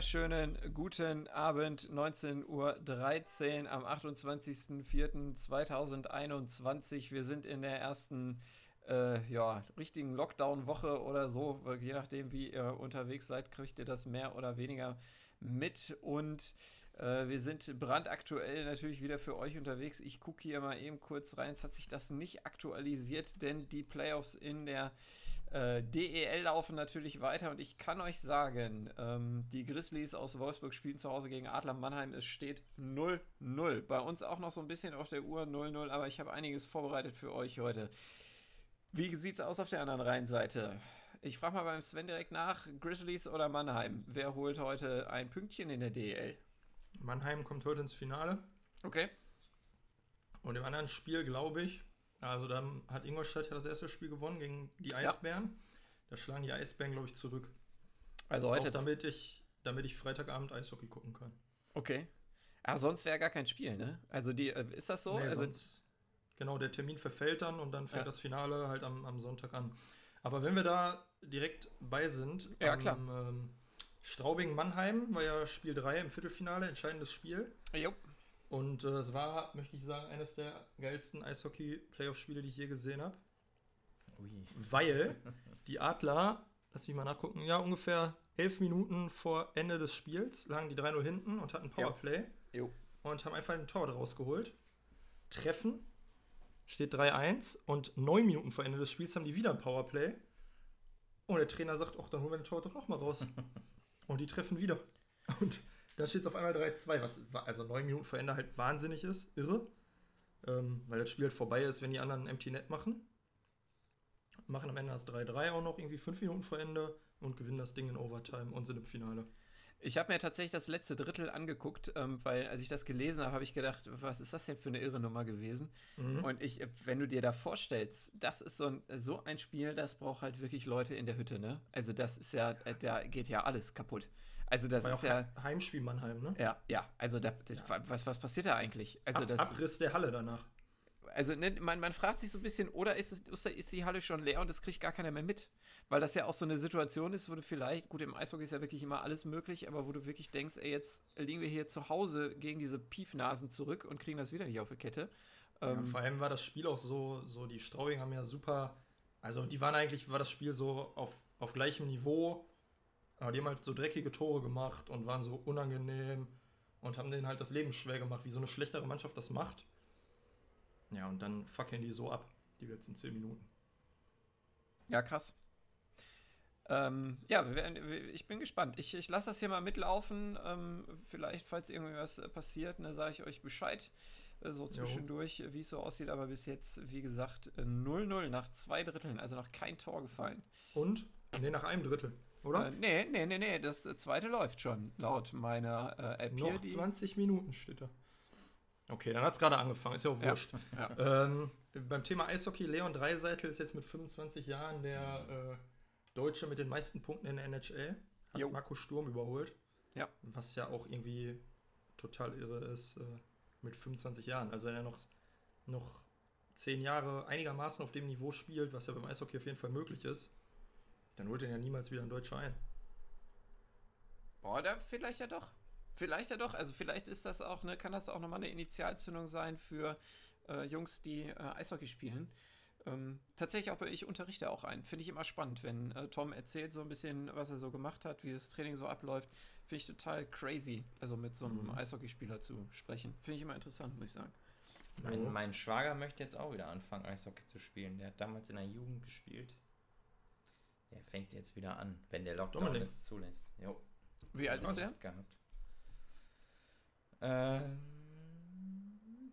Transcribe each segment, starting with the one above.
wunderschönen guten Abend, 19.13 Uhr am 28.04.2021. Wir sind in der ersten äh, ja, richtigen Lockdown-Woche oder so. Je nachdem, wie ihr unterwegs seid, kriegt ihr das mehr oder weniger mit. Und äh, wir sind brandaktuell natürlich wieder für euch unterwegs. Ich gucke hier mal eben kurz rein. Es hat sich das nicht aktualisiert, denn die Playoffs in der äh, DEL laufen natürlich weiter. Und ich kann euch sagen, ähm, die Grizzlies aus Wolfsburg spielen zu Hause gegen Adler Mannheim. Es steht 0-0. Bei uns auch noch so ein bisschen auf der Uhr 0-0, aber ich habe einiges vorbereitet für euch heute. Wie sieht es aus auf der anderen Rheinseite? Ich frage mal beim Sven direkt nach: Grizzlies oder Mannheim? Wer holt heute ein Pünktchen in der DEL? Mannheim kommt heute ins Finale. Okay. Und im anderen Spiel, glaube ich, also dann hat Ingolstadt ja das erste Spiel gewonnen gegen die Eisbären. Ja. Da schlagen die Eisbären, glaube ich, zurück. Also heute. Auch damit ich, damit ich Freitagabend Eishockey gucken kann. Okay. Ah, sonst wäre gar kein Spiel, ne? Also die, äh, ist das so? Nee, also, sonst, genau, der Termin verfällt dann und dann fängt ja. das Finale halt am, am Sonntag an. Aber wenn wir da direkt bei sind, ja, am, klar. Ähm, Straubing-Mannheim war ja Spiel 3 im Viertelfinale, entscheidendes Spiel. Jo. Und äh, es war, möchte ich sagen, eines der geilsten Eishockey-Playoff-Spiele, die ich je gesehen habe. Weil die Adler, lass mich mal nachgucken, ja, ungefähr elf Minuten vor Ende des Spiels lagen die 3-0 hinten und hatten Powerplay. Jo. Und haben einfach ein Tor daraus geholt. Treffen, steht 3-1 und neun Minuten vor Ende des Spiels haben die wieder ein Powerplay. Und der Trainer sagt, ach, dann holen wir den Tor doch nochmal raus. und die treffen wieder. Und dann steht es auf einmal 3-2, was also neun Minuten vor Ende halt wahnsinnig ist, irre. Ähm, weil das Spiel halt vorbei ist, wenn die anderen Empty Net machen. Machen am Ende das 3-3 auch noch irgendwie fünf Minuten vor Ende und gewinnen das Ding in Overtime und sind im Finale. Ich habe mir tatsächlich das letzte Drittel angeguckt, ähm, weil als ich das gelesen habe, habe ich gedacht, was ist das denn für eine irre Nummer gewesen? Mhm. Und ich, wenn du dir da vorstellst, das ist so ein, so ein Spiel, das braucht halt wirklich Leute in der Hütte, ne? Also das ist ja, da geht ja alles kaputt. Also das War ist ja Heimspiel Mannheim, ne? Ja, ja. Also da, das, ja. was was passiert da eigentlich? Also Ab, das Abriss der Halle danach also ne, man, man fragt sich so ein bisschen, oder ist, es, ist die Halle schon leer und das kriegt gar keiner mehr mit? Weil das ja auch so eine Situation ist, wo du vielleicht, gut, im Eishockey ist ja wirklich immer alles möglich, aber wo du wirklich denkst, ey, jetzt liegen wir hier zu Hause gegen diese Piefnasen zurück und kriegen das wieder nicht auf die Kette. Ja, ähm, vor allem war das Spiel auch so, so die Straubing haben ja super, also die waren eigentlich, war das Spiel so auf, auf gleichem Niveau, aber die haben halt so dreckige Tore gemacht und waren so unangenehm und haben denen halt das Leben schwer gemacht, wie so eine schlechtere Mannschaft das macht. Ja, und dann fackeln die so ab, die letzten zehn Minuten. Ja, krass. Ähm, ja, ich bin gespannt. Ich, ich lasse das hier mal mitlaufen. Ähm, vielleicht, falls irgendwie was äh, passiert, ne, sage ich euch Bescheid. Äh, so zwischendurch, wie es so aussieht. Aber bis jetzt, wie gesagt, 0-0 nach zwei Dritteln. Also noch kein Tor gefallen. Und? Ne, nach einem Drittel, oder? Äh, nee, nee, nee, nee. Das zweite läuft schon, laut meiner äh, App Noch hier, 20 Minuten steht da. Okay, dann hat es gerade angefangen, ist ja auch wurscht. Ja, ja. Ähm, beim Thema Eishockey, Leon Dreiseitel ist jetzt mit 25 Jahren der äh, Deutsche mit den meisten Punkten in der NHL. Hat jo. Marco Sturm überholt. Ja. Was ja auch irgendwie total irre ist äh, mit 25 Jahren. Also wenn er noch, noch 10 Jahre einigermaßen auf dem Niveau spielt, was ja beim Eishockey auf jeden Fall möglich ist, dann holt er ja niemals wieder ein Deutscher ein. Boah, da vielleicht ja doch. Vielleicht ja doch, also vielleicht ist das auch, ne, kann das auch nochmal eine Initialzündung sein für äh, Jungs, die äh, Eishockey spielen. Ähm, tatsächlich auch, ich unterrichte auch einen. Finde ich immer spannend, wenn äh, Tom erzählt so ein bisschen, was er so gemacht hat, wie das Training so abläuft. Finde ich total crazy, also mit so einem mhm. Eishockeyspieler zu sprechen. Finde ich immer interessant, muss ich sagen. Mein, mein, Schwager möchte jetzt auch wieder anfangen, Eishockey zu spielen. Der hat damals in der Jugend gespielt. Der fängt jetzt wieder an, wenn der Lockdown es zulässt. Jo. Wie alt ist der? Gehabt. Ähm,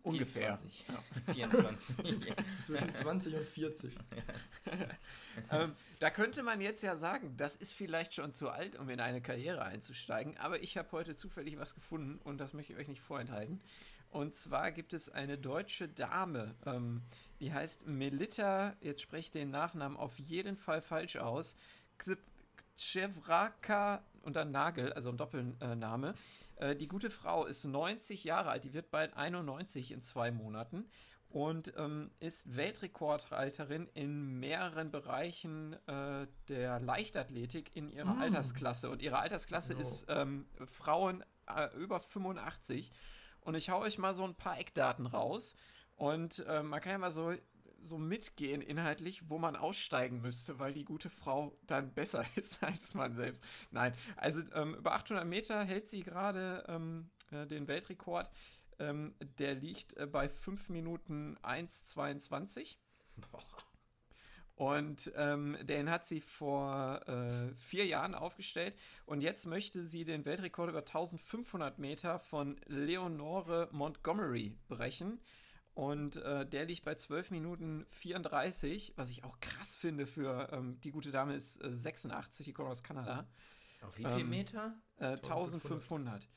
Ungefähr. 24. Ja. 24. Zwischen 20 und 40. ähm, da könnte man jetzt ja sagen, das ist vielleicht schon zu alt, um in eine Karriere einzusteigen. Aber ich habe heute zufällig was gefunden und das möchte ich euch nicht vorenthalten. Und zwar gibt es eine deutsche Dame, ähm, die heißt Melita, jetzt spreche ich den Nachnamen auf jeden Fall falsch aus, Chevraka und dann Nagel, also ein Doppelname. Äh, die gute Frau ist 90 Jahre alt, die wird bald 91 in zwei Monaten. und ähm, ist Weltrekordhalterin in mehreren Bereichen äh, der Leichtathletik in ihrer mm. Altersklasse. Und ihre Altersklasse no. ist ähm, Frauen äh, über 85. Und ich hau euch mal so ein paar Eckdaten raus. Und äh, man kann ja mal so, so mitgehen inhaltlich, wo man aussteigen müsste, weil die gute Frau dann besser ist als man selbst. Nein, also ähm, über 800 Meter hält sie gerade ähm, äh, den Weltrekord. Ähm, der liegt äh, bei 5 Minuten 1,22. Und ähm, den hat sie vor äh, vier Jahren aufgestellt. Und jetzt möchte sie den Weltrekord über 1500 Meter von Leonore Montgomery brechen. Und äh, der liegt bei 12 Minuten 34, was ich auch krass finde für ähm, die gute Dame ist äh, 86, die kommt aus Kanada. Auf wie viel ähm, Meter? 1500.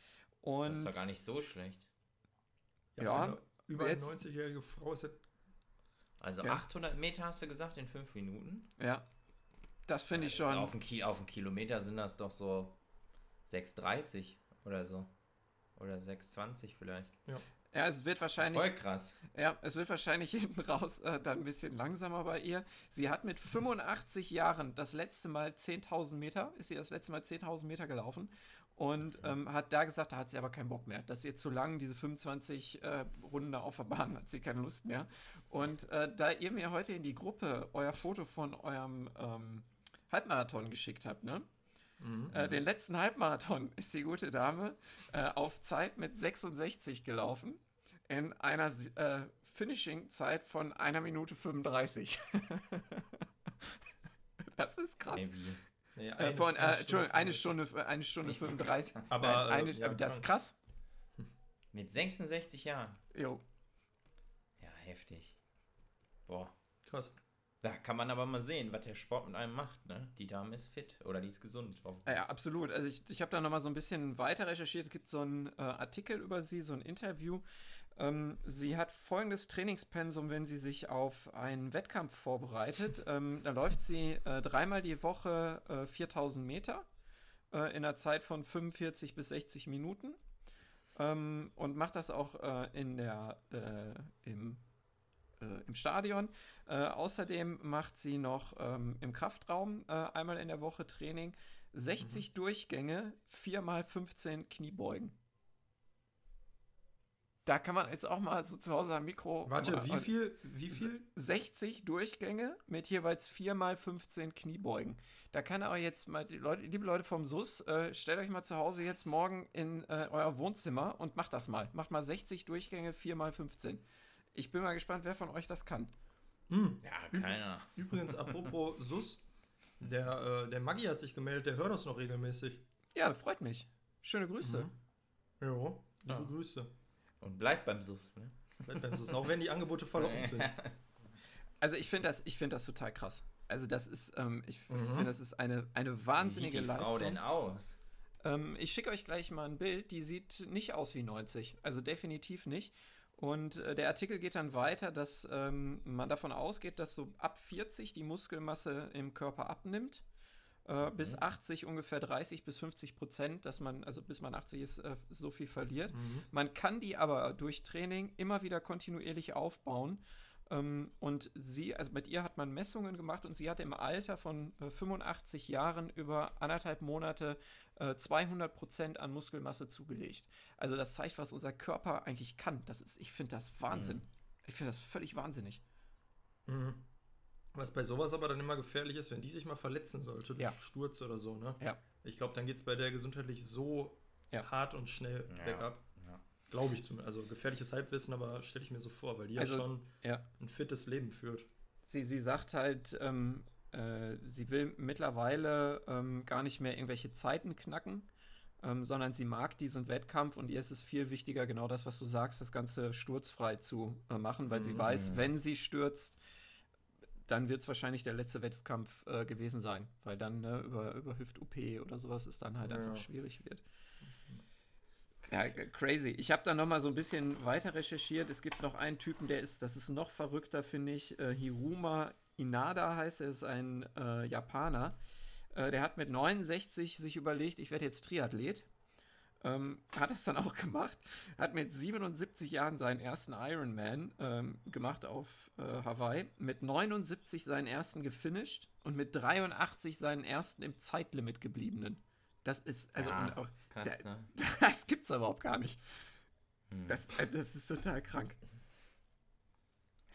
Und das ist doch gar nicht so schlecht. Ja, ja über eine 90-jährige Frau ist das. Also ja. 800 Meter hast du gesagt in 5 Minuten? Ja. Das finde ich schon. Auf einen, auf einen Kilometer sind das doch so 6,30 oder so. Oder 6,20 vielleicht. Ja. Ja, es wird wahrscheinlich. Voll krass. Ja, es wird wahrscheinlich hinten raus äh, dann ein bisschen langsamer bei ihr. Sie hat mit 85 Jahren das letzte Mal 10.000 Meter, ist sie das letzte Mal 10.000 Meter gelaufen und ähm, hat da gesagt, da hat sie aber keinen Bock mehr. Das ist ihr zu lang, diese 25 äh, Runden auf der Bahn, hat sie keine Lust mehr. Und äh, da ihr mir heute in die Gruppe euer Foto von eurem ähm, Halbmarathon geschickt habt, ne? Mhm. Äh, den letzten Halbmarathon ist die gute Dame äh, auf Zeit mit 66 gelaufen. In einer äh, Finishing-Zeit von einer Minute 35. das ist krass. Maybe. Nee, äh, eine, von, äh, Entschuldigung, eine Stunde, eine Stunde 35. aber, Nein, eine, ja, aber das ist krass. Mit 66 Jahren. Jo. Ja, heftig. Boah. Krass. Da kann man aber mal sehen, was der Sport mit einem macht. Ne? Die Dame ist fit oder die ist gesund. Ja, absolut. Also ich, ich habe da noch mal so ein bisschen weiter recherchiert. Es gibt so einen äh, Artikel über sie, so ein Interview. Ähm, sie hat folgendes Trainingspensum, wenn sie sich auf einen Wettkampf vorbereitet. ähm, da läuft sie äh, dreimal die Woche äh, 4000 Meter äh, in einer Zeit von 45 bis 60 Minuten ähm, und macht das auch äh, in der, äh, im, äh, im Stadion. außerdem macht sie noch ähm, im Kraftraum einmal in der Woche Training 60 mhm. Durchgänge, 4 mal 15 Kniebeugen da kann man jetzt auch mal so zu Hause am Mikro. Warte, wie viel? Wie viel? 60 Durchgänge mit jeweils 4 mal 15 Kniebeugen. Da kann er jetzt mal, die Leute, liebe Leute vom SUS, äh, stellt euch mal zu Hause jetzt morgen in äh, euer Wohnzimmer und macht das mal. Macht mal 60 Durchgänge, 4 mal 15. Ich bin mal gespannt, wer von euch das kann. Hm. Ja, keiner. Übrigens, apropos SUS, der, äh, der Maggi hat sich gemeldet, der hört uns noch regelmäßig. Ja, freut mich. Schöne Grüße. Mhm. Jo, liebe ja. Grüße. Und bleibt beim SUS. Ne? Bleibt beim SUS, auch wenn die Angebote verlockend sind. Also ich finde das, find das total krass. Also das ist, ähm, ich mhm. finde, das ist eine, eine wahnsinnige Wie sieht die Leistung. Frau denn aus? Ähm, ich schicke euch gleich mal ein Bild, die sieht nicht aus wie 90. Also definitiv nicht. Und äh, der Artikel geht dann weiter, dass ähm, man davon ausgeht, dass so ab 40 die Muskelmasse im Körper abnimmt äh, bis 80 mhm. ungefähr 30 bis 50 Prozent, dass man, also bis man 80 ist, äh, so viel verliert. Mhm. Man kann die aber durch Training immer wieder kontinuierlich aufbauen. Ähm, und sie, also mit ihr hat man Messungen gemacht und sie hatte im Alter von äh, 85 Jahren über anderthalb Monate 200 äh, Prozent an Muskelmasse zugelegt. Also das zeigt, was unser Körper eigentlich kann. Das ist, ich finde das Wahnsinn. Mhm. Ich finde das völlig wahnsinnig. Mhm. Was bei sowas aber dann immer gefährlich ist, wenn die sich mal verletzen sollte, durch ja. Sturz oder so, ne? Ja. Ich glaube, dann geht es bei der gesundheitlich so ja. hart und schnell ja. bergab. Ja. Glaube ich zumindest. Also gefährliches Halbwissen, aber stelle ich mir so vor, weil die also, ja schon ja. ein fittes Leben führt. Sie, sie sagt halt, ähm, äh, sie will mittlerweile ähm, gar nicht mehr irgendwelche Zeiten knacken, ähm, sondern sie mag diesen Wettkampf und ihr ist es viel wichtiger, genau das, was du sagst, das Ganze sturzfrei zu äh, machen, weil mhm. sie weiß, wenn sie stürzt, dann wird es wahrscheinlich der letzte Wettkampf äh, gewesen sein, weil dann ne, über, über Hüft-OP oder sowas es dann halt ja. einfach schwierig wird. Ja, crazy. Ich habe da noch mal so ein bisschen weiter recherchiert. Es gibt noch einen Typen, der ist, das ist noch verrückter, finde ich. Äh, Hiruma Inada heißt er, ist ein äh, Japaner. Äh, der hat mit 69 sich überlegt, ich werde jetzt Triathlet. Ähm, hat es dann auch gemacht, hat mit 77 Jahren seinen ersten Ironman ähm, gemacht auf äh, Hawaii, mit 79 seinen ersten gefinisht und mit 83 seinen ersten im Zeitlimit gebliebenen. Das ist, also, Ja, auch, das ist krass, da, ne? das gibt's überhaupt gar nicht. Hm. Das, äh, das ist total krank.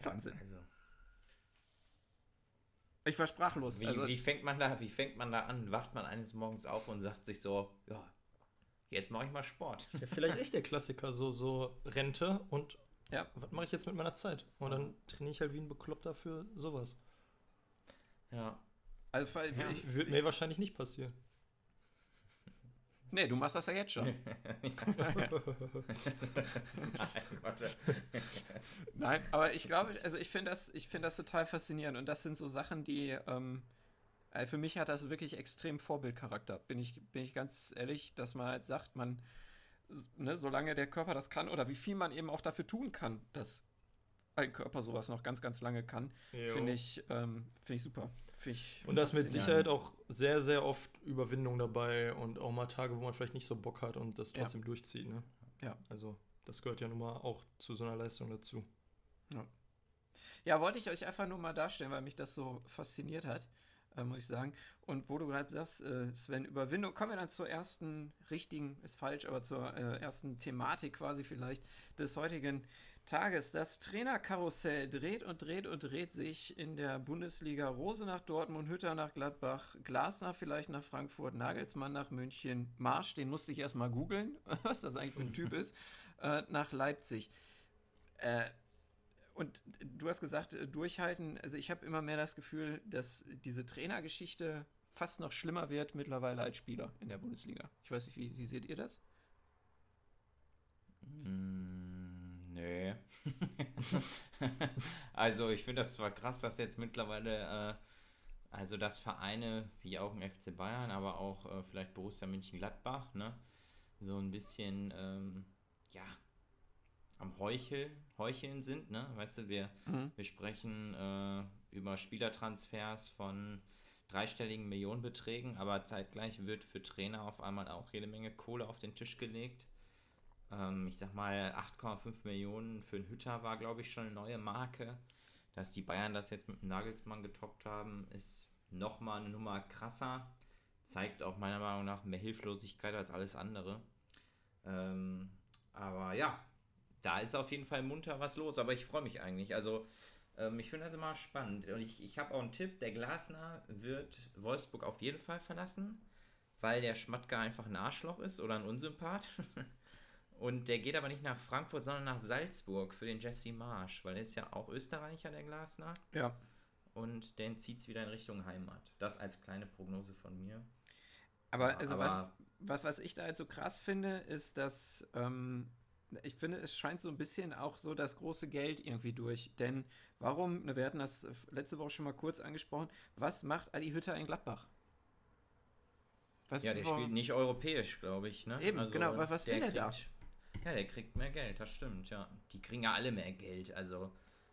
Wahnsinn. Also, Ich war sprachlos. wie, also, wie, fängt man da, wie fängt man da an? Wacht man eines Morgens auf und sagt sich so, ja, jetzt mache ich mal Sport. Ja, vielleicht echt der Klassiker, so, so Rente und Ja. was mache ich jetzt mit meiner Zeit? Und dann trainiere ich halt wie ein Bekloppter für sowas. Ja. also, weil- Ja. ich, Würde mir wahrscheinlich nicht passieren. nee, du machst das ja jetzt schon. Nein, aber ich glaube, also ich finde das, ich finde das total faszinierend und das sind so Sachen, die ähm, äh, für mich hat das wirklich extrem Vorbildcharakter. Bin ich, bin ich ganz ehrlich, dass man halt sagt, man, ne, solange der Körper das kann oder wie viel man eben auch dafür tun kann, dass ein Körper sowas noch ganz, ganz lange kann, finde ich, ähm, finde ich super. Find ich Und da ist mit. Sicherheit auch sehr, sehr oft Überwindung dabei und auch mal Tage, wo man vielleicht nicht so Bock hat und das Ja. trotzdem durchzieht. Ne? Ja. Also, das gehört ja nun mal auch zu so einer Leistung dazu. Ja, wollte ich euch einfach nur mal darstellen, weil mich das so fasziniert hat, äh, muss ich sagen. Und wo du gerade sagst, äh, Sven, Überwindung, kommen wir dann zur ersten richtigen, ist falsch, aber zur äh, ersten Thematik quasi vielleicht des heutigen Tages. Das Trainerkarussell dreht und dreht und dreht sich in der Bundesliga. Rose nach Dortmund, Hütter nach Gladbach, Glasner vielleicht nach Frankfurt, Nagelsmann nach München, Marsch, den musste ich erstmal googeln, was das eigentlich für ein Typ ist, äh, nach Leipzig. Äh, und du hast gesagt, äh, durchhalten. Also ich habe immer mehr das Gefühl, dass diese Trainergeschichte fast noch schlimmer wird mittlerweile als Spieler in der Bundesliga. Ich weiß nicht, wie, wie seht ihr das? Mm, nee. also ich finde das zwar krass, dass jetzt mittlerweile, äh, also dass Vereine wie auch ein FC Bayern, aber auch äh, vielleicht Borussia Mönchengladbach, ne, so ein bisschen, ähm, ja, am Heuchel, Heucheln sind, ne, weißt du, wir, Mhm. wir sprechen äh, über Spielertransfers von dreistelligen Millionenbeträgen, aber zeitgleich wird für Trainer auf einmal auch jede Menge Kohle auf den Tisch gelegt. Ähm, ich sag mal, 8,5 Millionen für einen Hütter war, glaube ich, schon eine neue Marke. Dass die Bayern das jetzt mit dem Nagelsmann getoppt haben, ist nochmal eine Nummer krasser. Zeigt auch meiner Meinung nach mehr Hilflosigkeit als alles andere. Ähm, aber ja, da ist auf jeden Fall munter was los. Aber ich freue mich eigentlich. Also, ähm, ich finde das immer spannend. Und ich, ich habe auch einen Tipp: der Glasner wird Wolfsburg auf jeden Fall verlassen, weil der Schmatke einfach ein Arschloch ist oder ein Unsympath. Und der geht aber nicht nach Frankfurt, sondern nach Salzburg für den Jesse Marsch, weil er ist ja auch Österreicher, der Glasner. Ja. Und den zieht es wieder in Richtung Heimat. Das als kleine Prognose von mir. Aber, also was, aber was, was ich da halt so krass finde, ist, dass ähm, ich finde, es scheint so ein bisschen auch so das große Geld irgendwie durch. Denn warum, ne, wir hatten das letzte Woche schon mal kurz angesprochen, was macht Adi Hütter in Gladbach? Was, ja, der wo- spielt nicht europäisch, glaube ich. Ne? Eben, genau, was- was will er da? Ja, der kriegt mehr Geld, das stimmt, ja. Die kriegen ja alle mehr Geld, also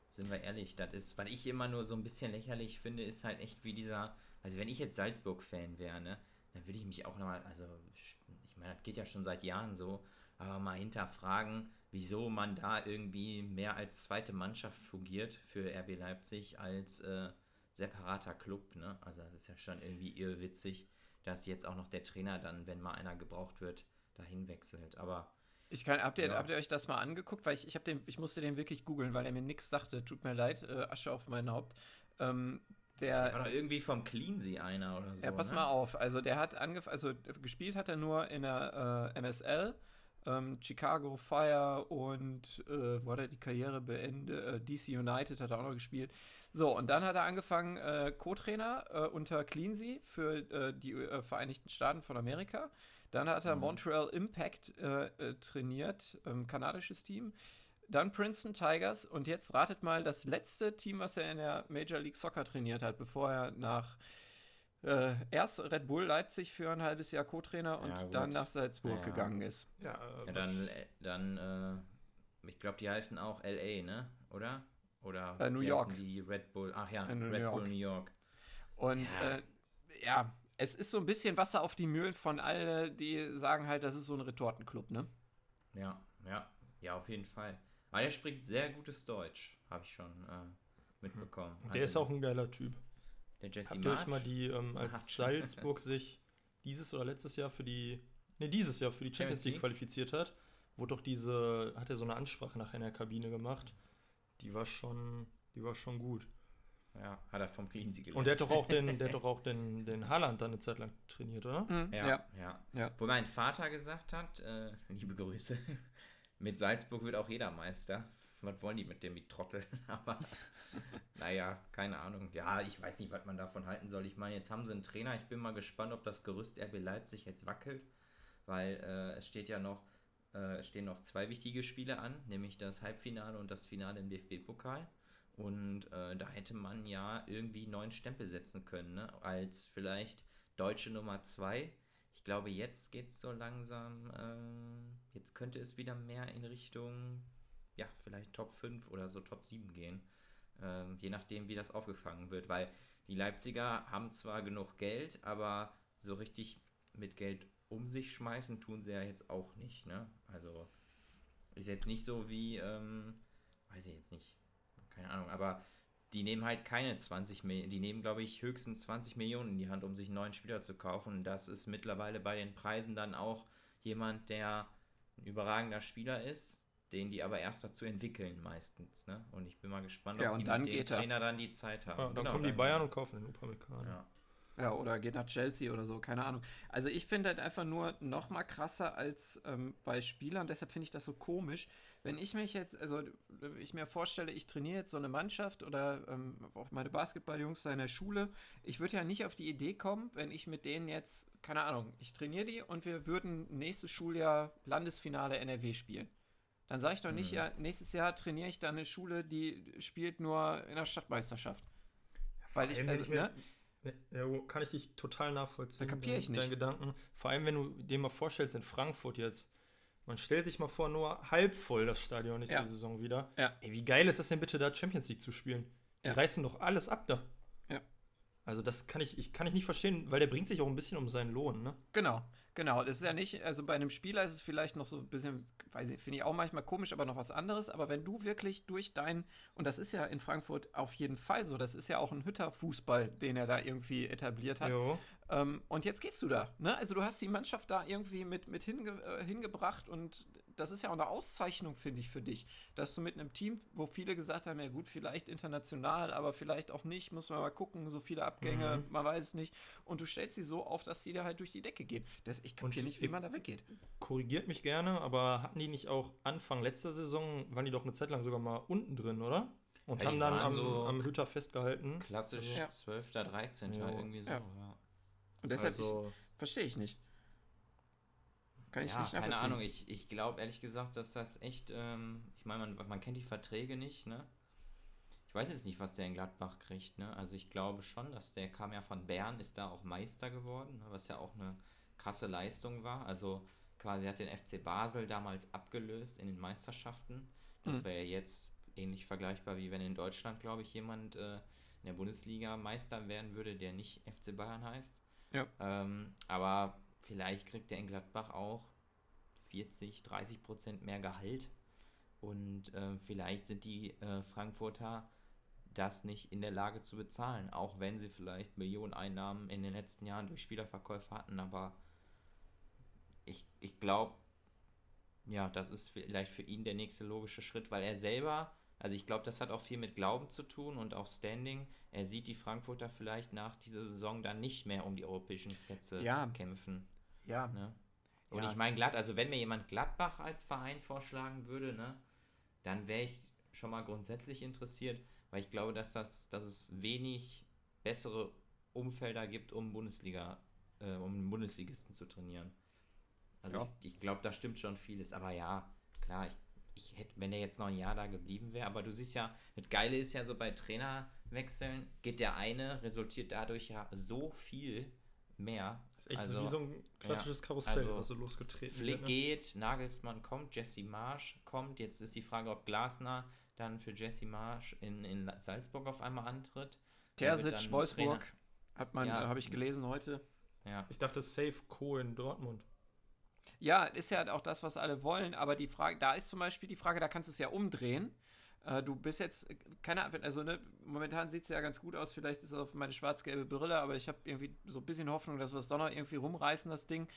sind wir ehrlich, das ist, was ich immer nur so ein bisschen lächerlich finde, ist halt echt wie dieser, also wenn ich jetzt Salzburg-Fan wäre, ne, dann würde ich mich auch nochmal, also ich meine, das geht ja schon seit Jahren so, aber mal hinterfragen, wieso man da irgendwie mehr als zweite Mannschaft fungiert für RB Leipzig als äh, separater Club, ne? Also das ist ja schon irgendwie irrwitzig, dass jetzt auch noch der Trainer dann, wenn mal einer gebraucht wird, dahin wechselt. Aber Ich kann, habt, ihr, Ja. habt ihr euch das mal angeguckt? Weil ich, ich, den, ich musste den wirklich googeln, weil er mir nichts sagte. Tut mir leid, äh, Asche auf mein Haupt. Ähm, der, war doch irgendwie vom Cleansea einer oder so. Ja, pass ne? mal auf. Also der hat angefangen, also äh, gespielt hat er nur in der äh, MSL, ähm, Chicago Fire und äh, wo hat er die Karriere beendet? Äh, DC United hat er auch noch gespielt. So, und dann hat er angefangen, äh, Co-Trainer äh, unter Cleansea für äh, die äh, Vereinigten Staaten von Amerika. Dann hat er Mhm. Montreal Impact trainiert, ähm, kanadisches Team. Dann Princeton Tigers und jetzt ratet mal das letzte Team, was er in der Major League Soccer trainiert hat, bevor er nach äh, erst Red Bull Leipzig für ein halbes Jahr Co-Trainer und Ja, dann nach Salzburg Ja. gegangen ist. Ja, äh, Ja, dann, äh, dann äh, ich glaube, die heißen auch LA, ne? Oder? Oder Äh, New York. Die Red Bull. Ach ja, Äh, New Red York. Bull New York. Und Ja. äh, ja, es ist so ein bisschen Wasser auf die Mühlen von allen, die sagen halt, das ist so ein Retortenclub, ne? Ja, ja, ja, auf jeden Fall. Aber der spricht sehr gutes Deutsch, habe ich schon äh, mitbekommen. Der Also ist auch ein geiler Typ. Der Jesse Habt ihr euch mal die, ähm, als Salzburg sich dieses oder letztes Jahr für die, ne, dieses Jahr für die Champions League qualifiziert hat, wurde doch diese, hat er so eine Ansprache nachher in der Kabine gemacht. Die war schon, die war schon gut. Ja, hat er vom Cleansea gelernt. Und der hat doch auch den, der hat doch auch den, den Haaland dann eine Zeit lang trainiert, oder? Mhm, Ja, ja. ja. Ja. Wo mein Vater gesagt hat, äh, liebe Grüße, mit Salzburg wird auch jeder Meister. Was wollen die mit dem, die Trottel? Aber naja, keine Ahnung. Ja, ich weiß nicht, was man davon halten soll. Ich meine, jetzt haben sie einen Trainer. Ich bin mal gespannt, ob das Gerüst RB Leipzig jetzt wackelt. Weil äh, es steht ja noch, äh, stehen noch zwei wichtige Spiele an, nämlich das Halbfinale und das Finale im DFB-Pokal. Und äh, da hätte man ja irgendwie einen neuen Stempel setzen können, ne? als vielleicht deutsche Nummer zwei. Ich glaube, jetzt geht es so langsam, äh, jetzt könnte es wieder mehr in Richtung, ja, vielleicht Top 5 oder so Top 7 gehen. Ähm, je nachdem, wie das aufgefangen wird, weil die Leipziger haben zwar genug Geld, aber so richtig mit Geld um sich schmeißen tun sie ja jetzt auch nicht, ne? Also ist jetzt nicht so wie, ähm, weiß ich jetzt nicht, keine Ahnung, aber die nehmen halt keine 20 Millionen, die nehmen, glaube ich, höchstens 20 Millionen in die Hand, um sich einen neuen Spieler zu kaufen. Und das ist mittlerweile bei den Preisen dann auch jemand, der ein überragender Spieler ist, den die aber erst dazu entwickeln meistens. Ne? Und ich bin mal gespannt, Ja, ob und die dann mit er. Trainer dann die Zeit haben. Ja, dann Genau, kommen die Bayern und kaufen den Upamecano. ja. Ja, oder geht nach Chelsea oder so, keine Ahnung. Also ich finde halt einfach nur noch mal krasser als ähm, bei Spielern, deshalb finde ich das so komisch. Wenn ich mich jetzt, also ich mir vorstelle, ich trainiere jetzt so eine Mannschaft oder ähm, auch meine Basketballjungs da in der Schule, ich würde ja nicht auf die Idee kommen, wenn ich mit denen jetzt, keine Ahnung, ich trainiere die und wir würden nächstes Schuljahr Landesfinale NRW spielen. Dann sage ich doch nicht, Mhm. ja, nächstes Jahr trainiere ich da eine Schule, die spielt nur in der Stadtmeisterschaft. Weil ich, also, ich ne? Ja, kann ich dich total nachvollziehen. Da kapier ich deinen- nicht. Deinen Gedanken. Vor allem, wenn du dir mal vorstellst, in Frankfurt jetzt, man stellt sich mal vor, nur halb voll das Stadion nächste Ja. Saison wieder. Ja. Ey, wie geil ist das denn bitte, da Champions League zu spielen? Die Ja. reißen doch alles ab da. Also das kann ich, ich kann ich nicht verstehen, weil der bringt sich auch ein bisschen um seinen Lohn, ne? Genau, genau. Das ist ja nicht, also bei einem Spieler ist es vielleicht noch so ein bisschen, weiß ich, finde ich auch manchmal komisch, aber noch was anderes. Aber wenn du wirklich durch dein, und das ist ja in Frankfurt auf jeden Fall so, das ist ja auch ein Hütter-Fußball, den er da irgendwie etabliert hat. Jo. Ähm, und jetzt gehst du da, ne? Also du hast die Mannschaft da irgendwie mit, mit hinge, äh, hingebracht und das ist ja auch eine Auszeichnung, finde ich, für dich, dass du mit einem Team, wo viele gesagt haben, ja gut, vielleicht international, aber vielleicht auch nicht, muss man mal gucken, so viele Abgänge, Mhm. man weiß es nicht. Und du stellst sie so auf, dass sie da halt durch die Decke gehen. Das, ich kapiere nicht, wie man da weggeht. Korrigiert mich gerne, aber hatten die nicht auch Anfang letzter Saison, waren die doch eine Zeit lang sogar mal unten drin, oder? Und Ja, haben dann am, so- am Hütter festgehalten. Klassisch Ja. 12., 13. Ja. irgendwie so. Ja. Ja. Und deshalb also, verstehe ich nicht. Kann ich ja, nicht keine. Ahnung. Ich, ich glaube ehrlich gesagt, dass das echt, ähm, ich meine, man, man kennt die Verträge nicht, ne? Ich weiß jetzt nicht, was der in Gladbach kriegt, ne? Also ich glaube schon, dass der kam ja von Bern, ist da auch Meister geworden, ne? was ja auch eine krasse Leistung war. Also quasi hat den FC Basel damals abgelöst in den Meisterschaften. Das Mhm. wäre ja jetzt ähnlich vergleichbar, wie wenn in Deutschland, glaube ich, jemand äh, in der Bundesliga Meister werden würde, der nicht FC Bayern heißt. Ja. Ähm, aber vielleicht kriegt der in Gladbach auch 40, 30 Prozent mehr Gehalt. Und äh, vielleicht sind die äh, Frankfurter das nicht in der Lage zu bezahlen, auch wenn sie vielleicht Millionen Einnahmen in den letzten Jahren durch Spielerverkäufe hatten. Aber ich, ich glaube, ja, das ist vielleicht für ihn der nächste logische Schritt, weil er selber, also ich glaube, das hat auch viel mit Glauben zu tun und auch Standing. Er sieht die Frankfurter vielleicht nach dieser Saison dann nicht mehr um die europäischen Plätze Ja. kämpfen. Ja, Ne? Und Ja. ich meine, glatt, also wenn mir jemand Gladbach als Verein vorschlagen würde, ne, dann wäre ich schon mal grundsätzlich interessiert, weil ich glaube, dass das, dass es wenig bessere Umfelder gibt, um Bundesliga, äh, um einen Bundesligisten zu trainieren. Also Ja. ich, ich glaube, da stimmt schon vieles. Aber ja, klar, ich, ich hätte, wenn der jetzt noch ein Jahr da geblieben wäre, aber du siehst ja, das Geile ist ja so bei Trainerwechseln, geht der eine, resultiert dadurch ja so viel mehr. Das ist echt Also, wie so ein klassisches Karussell, also was so losgetreten Flick wird. Ne? geht, Nagelsmann kommt, Jesse Marsch kommt. Jetzt ist die Frage, ob Glasner dann für Jesse Marsch in, in Salzburg auf einmal antritt. Terzic, Wolfsburg, Trainer. hat man, Ja. habe ich gelesen heute. Ja. Ich dachte, safe Co. in Dortmund. Ja, ist ja auch das, was alle wollen, aber die Frage, da ist zum Beispiel die Frage, da kannst du es ja umdrehen. Äh, du bist jetzt, äh, keine Ahnung, also ne, momentan sieht es ja ganz gut aus, vielleicht ist es auf meine schwarz-gelbe Brille, aber ich habe irgendwie so ein bisschen Hoffnung, dass wir es doch noch irgendwie rumreißen, das Ding.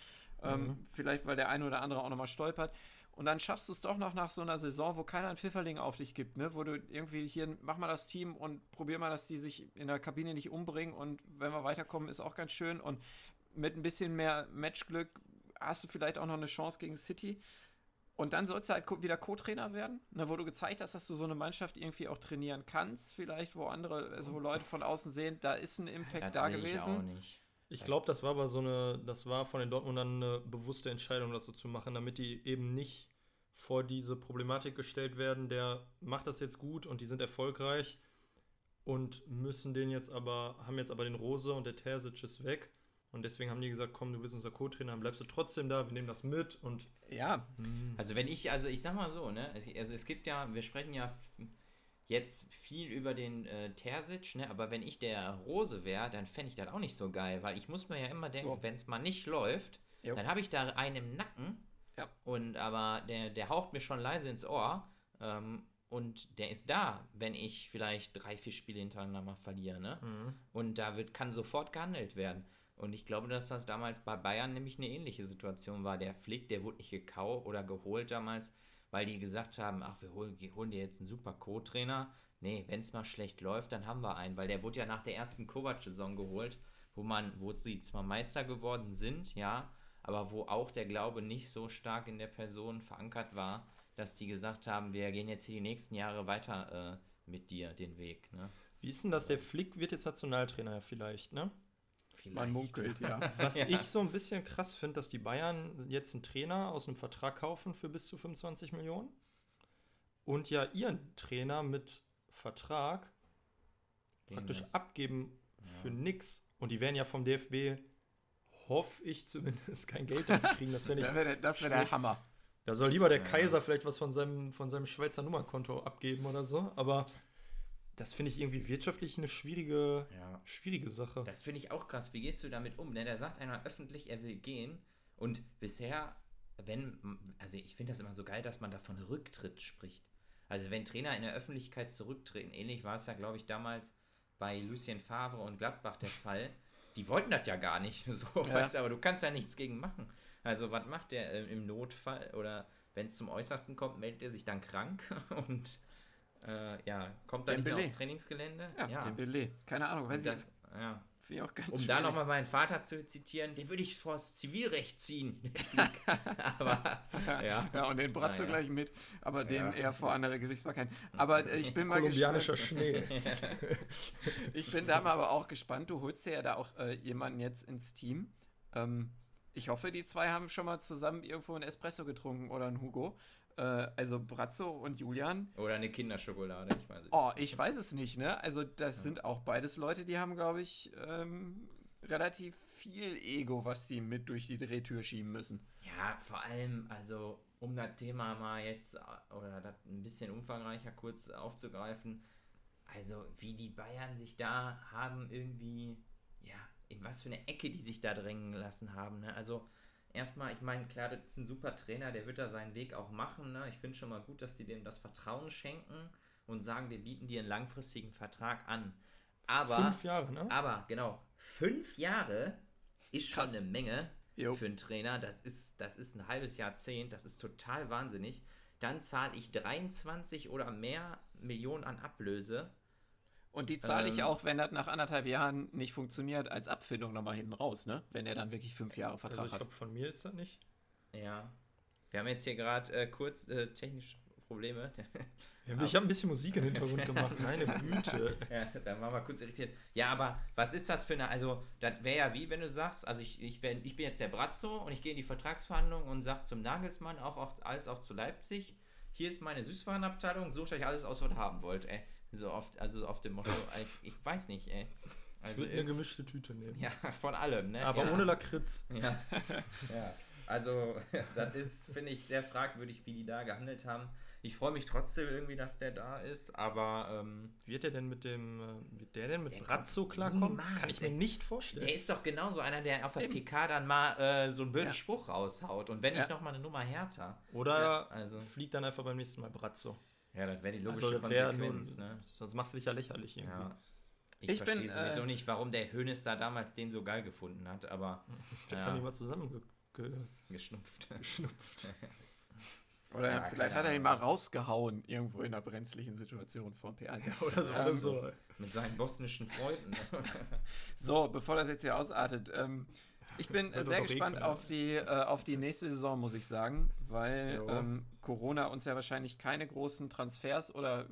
Ähm, Mhm. Vielleicht, weil der eine oder andere auch nochmal stolpert. Und dann schaffst du es doch noch nach so einer Saison, wo keiner einen Pfifferling auf dich gibt, ne? Wo du irgendwie hier, mach mal das Team und probier mal, dass die sich in der Kabine nicht umbringen und wenn wir weiterkommen, ist auch ganz schön. Und mit ein bisschen mehr Matchglück hast du vielleicht auch noch eine Chance gegen City. Und dann sollst du halt wieder Co-Trainer werden, ne, wo du gezeigt hast, dass du so eine Mannschaft irgendwie auch trainieren kannst, vielleicht, wo andere, also wo Leute von außen sehen, da ist ein Impact Das da sehe ich auch gewesen. nicht. Ich glaube, das war aber so eine, das war von den Dortmundern eine bewusste Entscheidung, das so zu machen, damit die eben nicht vor diese Problematik gestellt werden, der macht das jetzt gut und die sind erfolgreich und müssen den jetzt aber, haben jetzt aber den Rose und der Terzic ist weg. Und deswegen haben die gesagt, komm, du bist unser Co-Trainer, dann bleibst du trotzdem da, wir nehmen das mit und Ja, Also wenn ich, also ich sag mal so, ne, es- also es gibt ja, wir sprechen ja jetzt viel über den äh, Terzic, ne, aber wenn ich der Rose wäre, dann fände ich das auch nicht so geil, weil ich muss mir ja immer denken, So. wenn es mal nicht läuft, Jo. dann habe ich da einen im Nacken Ja. und aber der, der haucht mir schon leise ins Ohr ähm, und der ist da, wenn ich vielleicht drei, vier Spiele hintereinander mal verliere, ne? Und da wird, kann sofort gehandelt werden. Und ich glaube, dass das damals bei Bayern nämlich eine ähnliche Situation war. Der Flick, der wurde nicht gekauft oder geholt damals, weil die gesagt haben, ach, wir holen, holen dir jetzt einen super Co-Trainer. Nee, wenn es mal schlecht läuft, dann haben wir einen, weil der wurde ja nach der ersten Kovac-Saison geholt, wo man, wo sie zwar Meister geworden sind, ja, aber wo auch der Glaube nicht so stark in der Person verankert war, dass die gesagt haben, wir gehen jetzt hier die nächsten Jahre weiter äh, mit dir den Weg. Ne? wie ist denn das? Der Flick wird jetzt Nationaltrainer vielleicht, ne? Vielleicht. man munkelt, ja. Was Ja. ich so ein bisschen krass finde, dass die Bayern jetzt einen Trainer aus einem Vertrag kaufen für bis zu 25 Millionen und ja ihren Trainer mit Vertrag Den praktisch das- abgeben für Ja. nix. Und die werden ja vom DFB, hoffe ich zumindest, kein Geld dafür kriegen. Das wäre wäre das wär der. Hammer. Da soll lieber der Ja. Kaiser vielleicht was von seinem, von seinem Schweizer Nummerkonto abgeben oder so. Aber das finde ich irgendwie wirtschaftlich eine schwierige, Ja. schwierige Sache. Das finde ich auch krass. Wie gehst du damit um? Denn der sagt einmal öffentlich, er will gehen. Und bisher, wenn, also ich finde das immer so geil, dass man da von Rücktritt spricht. Also wenn Trainer in der Öffentlichkeit zurücktreten, ähnlich war es ja, glaube ich, damals bei Lucien Favre und Gladbach der Fall. Die wollten das ja gar nicht, so, Ja. weißt du, aber du kannst ja nichts gegen machen. Also was macht der äh, im Notfall oder wenn es zum Äußersten kommt, meldet er sich dann krank und äh, ja, kommt dann Dembele. aufs Trainingsgelände. Ja, ja. den Belay. Keine Ahnung, weiß Und ich. das, ja. Finde ich auch ganz Um da schwierig. nochmal meinen Vater zu zitieren, den würde ich vors Zivilrecht ziehen. Aber ja. Ja, und den Bratzo Naja. gleich mit, aber den Ja. eher vor andere Gerichtsbarkeit. Aber ich bin mal Kolumbianischer. Schnee. Ich bin da mal aber auch gespannt. Du holst dir ja da auch äh, jemanden jetzt ins Team. Ähm, ich hoffe, die zwei haben schon mal zusammen irgendwo einen Espresso getrunken oder einen Hugo. Äh, also Brazzo und Julian. Oder eine Kinderschokolade, ich weiß nicht. Oh, ich weiß es nicht, ne? Also das sind auch beides Leute, die haben, glaube ich, ähm, relativ viel Ego, was die mit durch die Drehtür schieben müssen. Ja, vor allem, also um das Thema mal jetzt äh, oder das ein bisschen umfangreicher kurz aufzugreifen, also wie die Bayern sich da haben irgendwie, ja, in was für eine Ecke die sich da drängen lassen haben. Ne? Also erstmal, ich meine, klar, das ist ein super Trainer, der wird da seinen Weg auch machen. Ne? Ich finde schon mal gut, dass die dem das Vertrauen schenken und sagen, wir bieten dir einen langfristigen Vertrag an. Aber, Fünf Jahre, ne? aber genau, fünf Jahre ist schon Krass. eine Menge Jo. für einen Trainer. Das ist, das ist ein halbes Jahrzehnt, das ist total wahnsinnig. Dann zahle ich 23 oder mehr Millionen an Ablöse. Und die zahle ich Ähm, auch, wenn das nach anderthalb Jahren nicht funktioniert, als Abfindung nochmal hinten raus, ne? Wenn er dann wirklich fünf Jahre Vertrag Also ich hat. glaube, von mir ist das nicht. Ja. Wir haben jetzt hier gerade äh, kurz äh, technische Probleme. Haben- Ich habe ein bisschen Musik im Hintergrund gemacht. Meine Güte. ja, da waren wir kurz irritiert. Ja, aber was ist das für eine, also das wäre ja wie, wenn du sagst, also ich, ich, wär, ich bin jetzt der Brazzo und ich gehe in die Vertragsverhandlung und sage zum Nagelsmann, auch, auch als auch zu Leipzig, hier ist meine Süßwarenabteilung, sucht euch alles aus, was ihr haben wollt, ey. So oft, also auf dem Motto, ich, ich weiß nicht, ey. Ich Also würde eine gemischte Tüte nehmen. ja, von allem, ne? Aber ja. ohne Lakritz. Ja. ja. also das ist, finde ich, sehr fragwürdig, wie die da gehandelt haben. Ich freue mich trotzdem irgendwie, dass der da ist, aber ähm, Wird der denn mit dem, äh, wird der denn mit Der Brazzo klarkommen? Kann ich mir nicht vorstellen. der ist doch genauso einer, der auf der Eben. PK dann mal äh, so einen blöden Ja. Spruch raushaut. Und wenn Ja. nicht noch mal eine Nummer härter. Oder Ja, also- fliegt dann einfach beim nächsten Mal Brazzo. Ja, das wäre die logische Also Konsequenz. ne? sonst machst du dich ja lächerlich irgendwie. Ja. Ich, Ich verstehe bin, sowieso äh, nicht, warum der Hönes da damals den so geil gefunden hat, aber Ja. kann die mal zusammen ge ge geschnupft. geschnupft. Oder Ja, vielleicht hat er ihn mal rausgehauen, irgendwo in einer brenzlichen Situation vom P1. Oder so. Ähm, oder so. Mit seinen bosnischen Freunden. So, bevor das jetzt hier ausartet, ähm, ich bin Wird sehr gespannt regnen. auf die, äh, auf die nächste Saison, muss ich sagen, weil ähm, Corona uns ja wahrscheinlich keine großen Transfers oder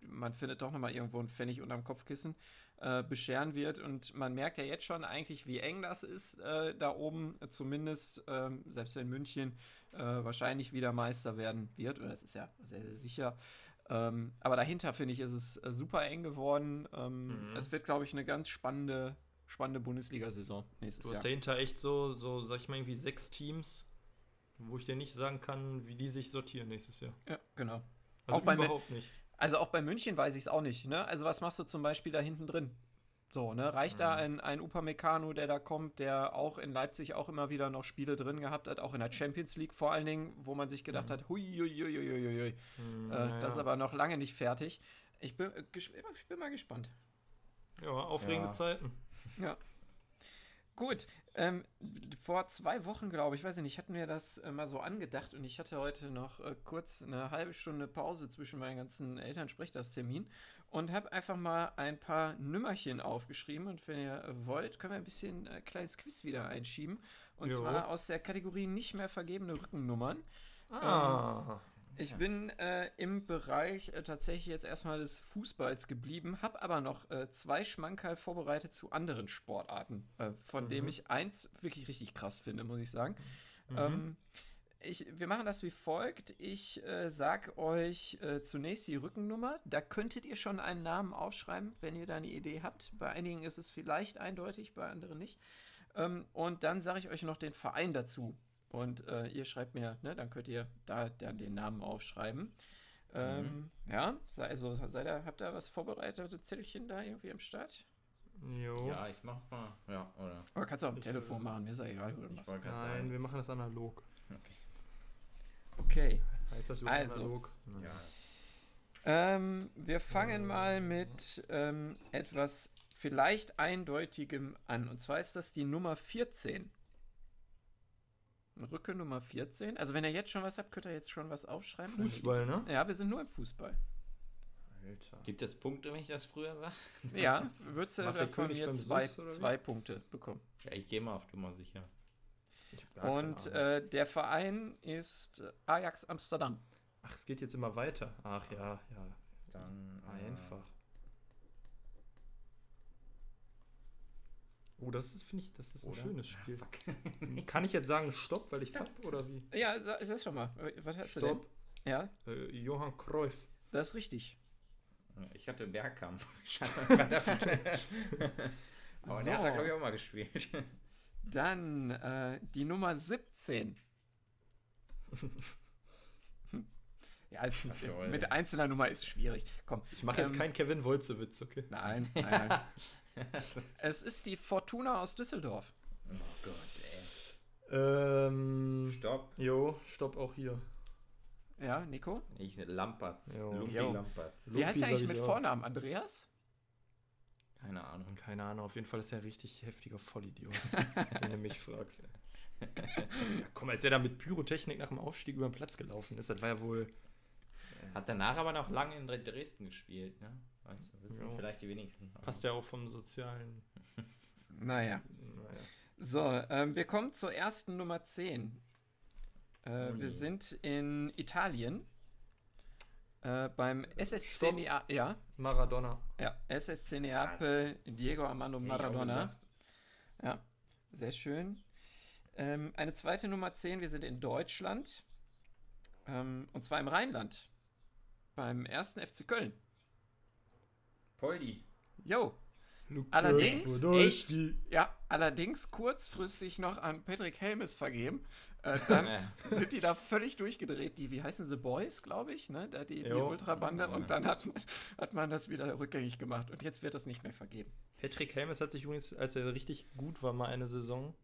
man findet doch nochmal irgendwo einen Pfennig unterm Kopfkissen äh, bescheren wird. Und man merkt ja jetzt schon eigentlich, wie eng das ist äh, da oben, zumindest, ähm, selbst wenn München äh, wahrscheinlich wieder Meister werden wird, oder das ist ja sehr, sehr sicher. Ähm, aber dahinter finde ich, ist es äh, super eng geworden. Ähm, Mhm. Es wird, glaube ich, eine ganz spannende, spannende Bundesliga-Saison nächstes Du hast Jahr. dahinter echt so, so, sag ich mal, irgendwie sechs Teams, wo ich dir nicht sagen kann, wie die sich sortieren nächstes Jahr. Ja, genau. Also Auch überhaupt nicht. Also auch bei München weiß ich es auch nicht. Ne? Also was machst du zum Beispiel da hinten drin? So, ne? Reicht da ein, ein Upamecano, der da kommt, der auch in Leipzig auch immer wieder noch Spiele drin gehabt hat, auch in der Champions League vor allen Dingen, wo man sich gedacht hat, hui, hui, hui, hui, hui, hui. Hm, Äh, naja. Das ist aber noch lange nicht fertig. Ich bin, äh, ich bin mal gespannt. Ja, aufregende Ja. Zeiten. Ja. Gut, ähm, vor zwei Wochen, glaube ich, weiß ich nicht, hatten wir das äh, mal so angedacht und ich hatte heute noch äh, kurz eine halbe Stunde Pause zwischen meinen ganzen Elternsprechtermin und habe einfach mal ein paar Nümmerchen aufgeschrieben und wenn ihr äh, wollt, können wir ein bisschen äh, kleines Quiz wieder einschieben und Jo. zwar aus der Kategorie nicht mehr vergebene Rückennummern. Ah. Ich bin äh, im Bereich äh, tatsächlich jetzt erstmal des Fußballs geblieben, habe aber noch äh, zwei Schmankerl vorbereitet zu anderen Sportarten, äh, von dem Mhm. ich eins wirklich richtig krass finde, muss ich sagen. Mhm. Ähm, ich, wir machen das wie folgt. Ich äh, sag euch äh, zunächst die Rückennummer. Da könntet ihr schon einen Namen aufschreiben, wenn ihr da eine Idee habt. Bei einigen ist es vielleicht eindeutig, bei anderen nicht. Ähm, und dann sage ich euch noch den Verein dazu. Und äh, ihr schreibt mir, ne, dann könnt ihr da dann den Namen aufschreiben. Ähm, Ja, sei, also seid ihr, habt ihr was vorbereitete Zettelchen da irgendwie am Start? Jo. Ja, ich mach's mal. Ja, oder? Oder kannst du auch am Ich, Telefon äh, machen, mir ist ja egal, wo du Ich machst. wollte gerade Nein, sagen. wir machen das analog. Okay. Heißt das überhaupt Also. analog? Ja. Ähm, wir fangen mal mit ähm, etwas vielleicht Eindeutigem an. Und zwar ist das die Nummer 14. Rücke Nummer 14. Also wenn ihr jetzt schon was habt, könnt ihr jetzt schon was aufschreiben. Fußball, ne? Ja, wir sind nur im Fußball. Alter. Gibt es Punkte, wenn ich das früher sage? Ja, würdest du König jetzt beim zwei, zwei Punkte bekommen. Ja, ich gehe mal auf Nummer sicher. Und äh, der Verein ist Ajax Amsterdam. Ach, es geht jetzt immer weiter. Ach ja, ja. Dann äh, Einfach. Oh, das ist, finde ich, das ist ein Oder? schönes Ah, Spiel. fuck. Kann ich jetzt sagen, stopp, weil ich es hab, oder wie? Ja, sag, sag schon mal. Was hast du Stopp. denn? Ja, Äh, Johann Cruyff. das ist richtig. Ich hatte Bergkamp. Aber der hat da, So. glaube ich, auch mal gespielt. Dann äh, die Nummer 17. ja, Toll. mit einzelner Nummer ist schwierig. Komm. Ich mache jetzt Ähm, keinen Kevin Wolze-Witz, okay? Nein, nein, nein. Es ist die Fortuna aus Düsseldorf. Oh Gott, Ähm. ey. Stopp. Jo, stopp auch hier. Ja, Nico? Ich Lampertz. Jo. Lumpi Jo. Lampertz. Wie heißt er eigentlich mit. Vornamen? Andreas? Keine Ahnung. Keine Ahnung, auf jeden Fall ist er ein richtig heftiger Vollidiot, wenn du mich fragst. Ja, komm, als er da mit Pyrotechnik nach dem Aufstieg über den Platz gelaufen ist, das war ja wohl. Hat danach aber noch lange in Dresden gespielt, ne? Du, wissen Jo. vielleicht die wenigsten. Passt ja auch vom sozialen. Naja. Naja. So, ähm, wir kommen zur ersten Nummer 10. Äh, Oh wir sind in Italien. Äh, beim SSC Stopp. Nea ja, Maradona. ja, SSC Neapel, Diego Armando Maradona. Ja, sehr schön. Ähm, eine zweite Nummer 10, wir sind in Deutschland. Ähm, und zwar im Rheinland. Beim ersten FC Köln. Poldi. Jo, Allerdings, Podolski. ja, allerdings kurzfristig noch an Patrick Helmes vergeben. Äh, dann sind die da völlig durchgedreht. Die, wie heißen sie, Boys, glaube ich, ne? Da die, die. Ultrabande. Und dann hat, man- hat man das wieder rückgängig gemacht. Und jetzt wird das nicht mehr vergeben. Patrick Helmes hat sich übrigens, als er richtig gut war, mal eine Saison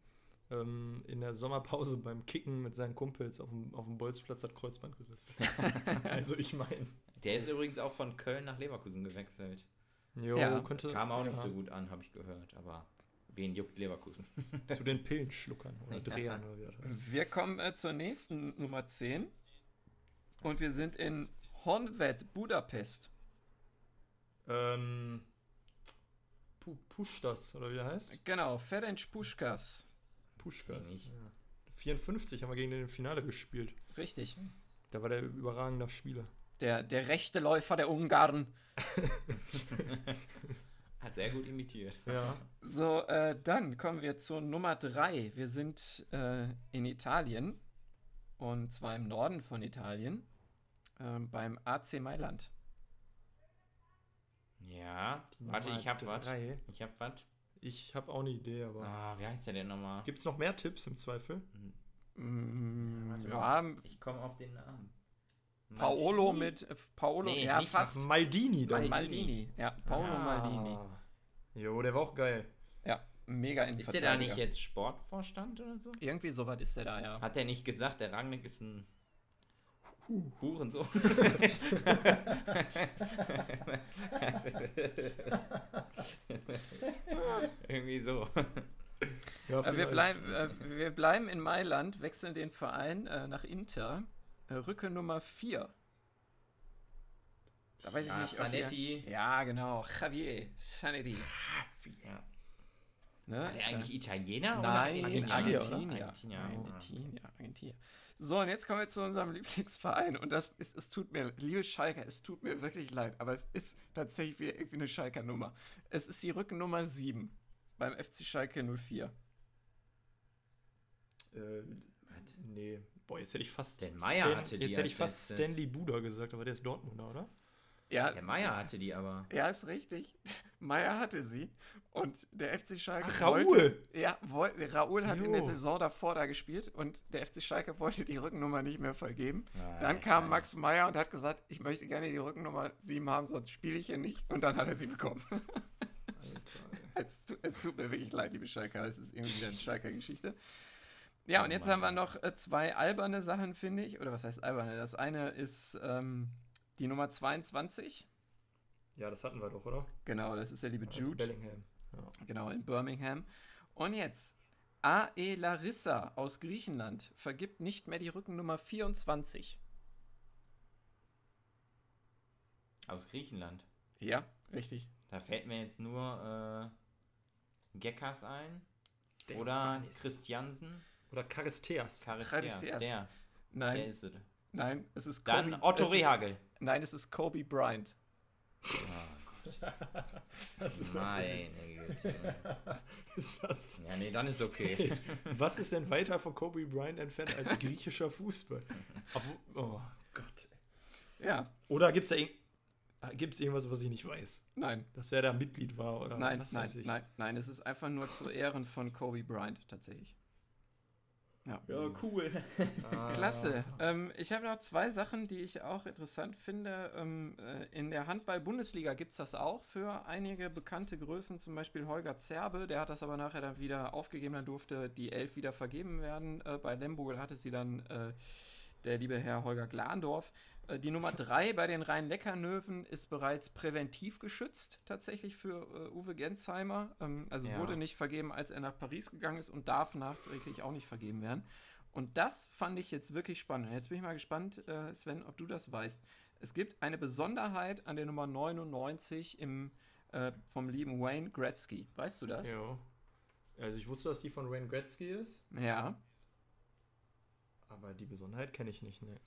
ähm, in der Sommerpause beim Kicken mit seinen Kumpels auf dem, auf dem Bolzplatz hat Kreuzband gerissen. also ich meine, der ist übrigens auch von Köln nach Leverkusen gewechselt. Jo, Ja. könnte Kam auch nicht ja, so gut an, habe ich gehört. Aber wen juckt Leverkusen? zu den Pillenschluckern oder Drehern oder wie das heißt. Wir kommen äh, zur nächsten Nummer 10. Und wir sind in Honved, Budapest. Ähm, Pu Push das, oder wie der heißt? Genau, Ferenc Puskas. Pushkas. Ja. 54 haben wir gegen den im Finale gespielt. Richtig. Da war der überragender Spieler. Der, der rechte Läufer der Ungarn. Hat sehr gut imitiert. Ja. So, äh, dann kommen wir zur Nummer 3. Wir sind äh, in Italien. Und zwar im Norden von Italien. ähm, beim AC Mailand. Ja, warte, ich hab was. Ich hab was. Ich habe auch eine Idee, aber. Ah, wie heißt der denn nochmal? Gibt es noch mehr Tipps im Zweifel? Mm, Warte ja, Ich komme auf den Namen. Paolo mit. Äh, Paolo, Nee, ja, nicht fast. Maldini dann. Maldini. Maldini. Ja, Paolo Ah. Maldini. Jo, der war auch geil. Ja, mega in Ist der da nicht jetzt Sportvorstand oder so? Irgendwie so weit ist der da, ja. Hat der nicht gesagt, der Rangnick ist ein Hurensohn? Irgendwie so. Ja, Äh, wir, bleiben, äh, wir bleiben in Mailand, wechseln den Verein äh, nach Inter. Äh, Rücke Nummer 4. Da weiß ich Ja, nicht. ob Zanetti. ihr- Ja, genau. Javier Zanetti. Ja. Ne? War der eigentlich Italiener Nein, oder Argentinier. Argentinier? Argentinier. Argentinier. Argentinier. So, und jetzt kommen wir zu unserem Lieblingsverein. Und das ist, es tut mir, liebe Schalker, es tut mir wirklich leid, aber es ist tatsächlich wieder irgendwie eine Schalker Nummer. Es ist die Rückennummer 7 beim FC Schalke 04. Äh, nee. Boah, jetzt hätte ich fast. Der Meier Stan- hatte die Jetzt hätte ich fast letztes. Stanley Buda gesagt, aber der ist Dortmunder, oder? Ja, Der Meier hatte die aber. ja, ist richtig. Meier hatte sie. Und der FC Schalke. Ach, wollte- Raoul! Ja, wollte, Raoul hat in Jo. der Saison davor da gespielt und der FC Schalke wollte die Rückennummer nicht mehr vergeben. Ah, Dann kam Scheiße. Max Meyer und hat gesagt, ich möchte gerne die Rückennummer 7 haben, sonst spiele ich hier nicht. Und dann hat er sie bekommen. es, tu, es tut mir wirklich leid, liebe Schalker. Es ist irgendwie wieder eine Schalker-Geschichte. Ja, und jetzt haben wir noch äh, zwei alberne Sachen, finde ich. Oder was heißt alberne? Das eine ist ähm, die Nummer 22. Ja, das hatten wir doch, oder? Genau, das ist der liebe Jude. Bellingham. Ja. Genau, in Birmingham. Und jetzt, A.E. Larissa aus Griechenland vergibt nicht mehr die Rückennummer 24. Aus Griechenland. Ja, richtig. Da fällt mir jetzt nur äh, Gekas ein. Der oder. Christiansen. Oder Charisteas. Charisteas. Charisteas. Der. Nein, Der ist es. nein, es ist Dann Kobe- Otto es ist, Rehagel. Nein, es ist Kobe Bryant. Das ist Meine Güte. ist das, Ja, nee, dann ist okay. was ist denn weiter von Kobe Bryant entfernt als griechischer Fußball? Oh Gott. Ja, Oder gibt es da irg gibt's irgendwas, was ich nicht weiß? nein, Dass er da Mitglied war oder nein, was nein, weiß ich? nein, nein, es ist einfach nur zu Ehren von Kobe Bryant tatsächlich. Ja. Ja, cool. Ah. Klasse. Ähm, ich habe noch zwei Sachen, die ich auch interessant finde. Ähm, äh, in der Handball-Bundesliga gibt es das auch für einige bekannte Größen, zum Beispiel Holger Zerbe. Der hat das aber nachher dann wieder aufgegeben. Dann durfte die Elf wieder vergeben werden. Äh, bei Lemgo hatte sie dann äh, der liebe Herr Holger Glandorf. Äh, die Nummer drei bei den Rhein-Leckernöwen ist bereits präventiv geschützt, tatsächlich für äh, Uwe Gensheimer. Ähm, also Ja. wurde nicht vergeben, als er nach Paris gegangen ist und darf nachträglich auch nicht vergeben werden. Und das fand ich jetzt wirklich spannend. Jetzt bin ich mal gespannt, äh, Sven, ob du das weißt. Es gibt eine Besonderheit an der Nummer 99 im, äh, vom lieben Wayne Gretzky. Weißt du das? Ja. Also ich wusste, dass die von Wayne Gretzky ist, Ja. Aber die Besonderheit kenne ich nicht. Ne.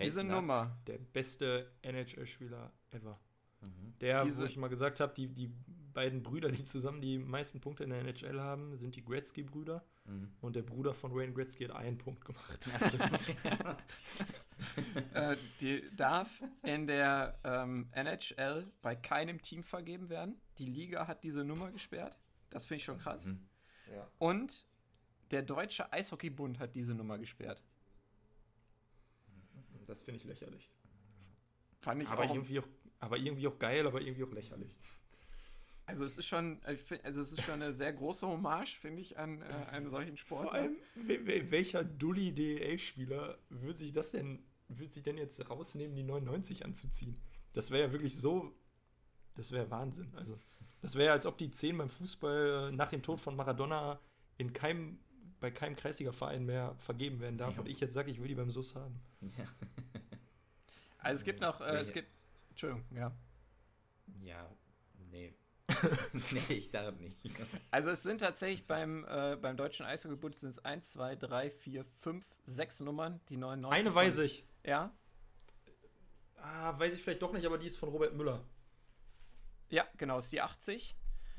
Diese? Nummer. Der beste NHL-Spieler ever. Mhm. Der, Diese- wo ich mal gesagt habe, die, die beiden Brüder, die zusammen die meisten Punkte in der NHL haben, sind die Gretzky-Brüder. Mhm. Und der Bruder von Wayne Gretzky hat einen Punkt gemacht. äh, die darf in der ähm, NHL bei keinem Team vergeben werden. Die Liga hat diese Nummer gesperrt. Das finde ich schon krass. Mhm. Ja. Und der Deutsche Eishockeybund hat diese Nummer gesperrt. Das finde ich lächerlich. Fand ich Aber auch. irgendwie, auch, aber irgendwie auch geil, aber irgendwie auch lächerlich. Also es ist schon, also es ist schon eine sehr große Hommage, finde ich, an äh, einen solchen Sport. Vor allem, we- we- welcher Dulli DEL-Spieler würde sich das denn, würde sich denn jetzt rausnehmen, die 99 anzuziehen? Das wäre ja wirklich so, das wäre Wahnsinn. Also, das wäre ja, als ob die 10 beim Fußball äh, nach dem Tod von Maradona in keinem, bei keinem Kreisliga-Verein mehr vergeben werden darf. Ja. Und ich jetzt sage, ich will die beim SUS haben. Ja. Also es gibt noch, äh, es gibt, Entschuldigung, ja. Ja, nee. nee, ich sage nicht. Also es sind tatsächlich beim, äh, beim Deutschen Eishockeybund sind es 1, 2, 3, 4, 5, 6 Nummern, die 99. Eine von- weiß ich. Ja, Ah, weiß ich vielleicht doch nicht, aber die ist von Robert Müller. ja, genau, ist die 80.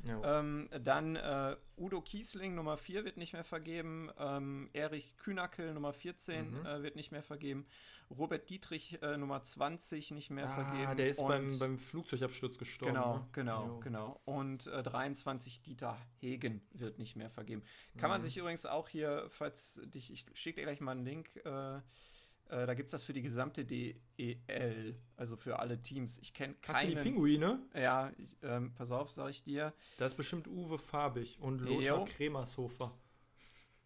Ja. Ähm, dann äh, Udo Kiesling Nummer 4 wird nicht mehr vergeben. Ähm, Erich Kühnackel Nummer 14 Mhm. äh, wird nicht mehr vergeben. Robert Dietrich äh, Nummer 20 nicht mehr ah, vergeben. der ist Und- beim, beim Flugzeugabsturz gestorben. Genau, ne? genau, Jo. genau. Und äh, 23 Dieter Hegen wird nicht mehr vergeben. Kann man Mhm. sich übrigens auch hier, falls dich, ich schicke dir gleich mal einen Link, äh, da gibt es das für die gesamte DEL, also für alle Teams. Ich kenne du die. Pinguine? Ja, ich, ähm, pass auf, sag ich dir. Da ist bestimmt Uwe Farbig und Lothar. Kremershofer.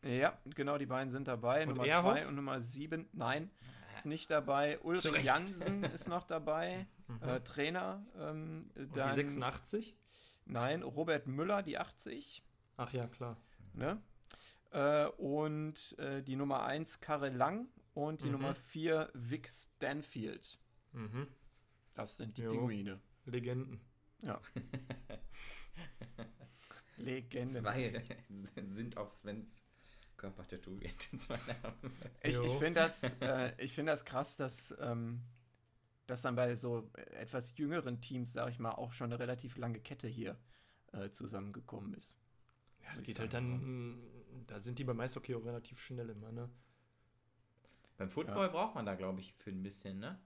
Ja, genau, die beiden sind dabei. Und Nummer Erhoff? 2 und Nummer 7, nein, ist nicht dabei. Ulrich Zurecht. Jansen ist noch dabei, Mhm. äh, Trainer. Ähm, dann, die 86? Nein, Robert Müller, die 80. Ach ja, klar. Ne? Äh, und äh, die Nummer 1 Karel Lang und die Mhm. Nummer 4 Vic Stanfield. Mhm. Das sind die Jo. Pinguine. Legenden. Legende. Zwei sind auf Svens Körper tätowiert. Zwei Namen. Ich, ich finde das, äh, ich find das krass, dass, ähm, dass dann bei so etwas jüngeren Teams, sag ich mal, auch schon eine relativ lange Kette hier äh, zusammengekommen ist. Ja, es geht halt dann, da sind die beim Eishockey auch relativ schnell immer, ne? Beim Football braucht man da, glaube ich, für ein bisschen, ne?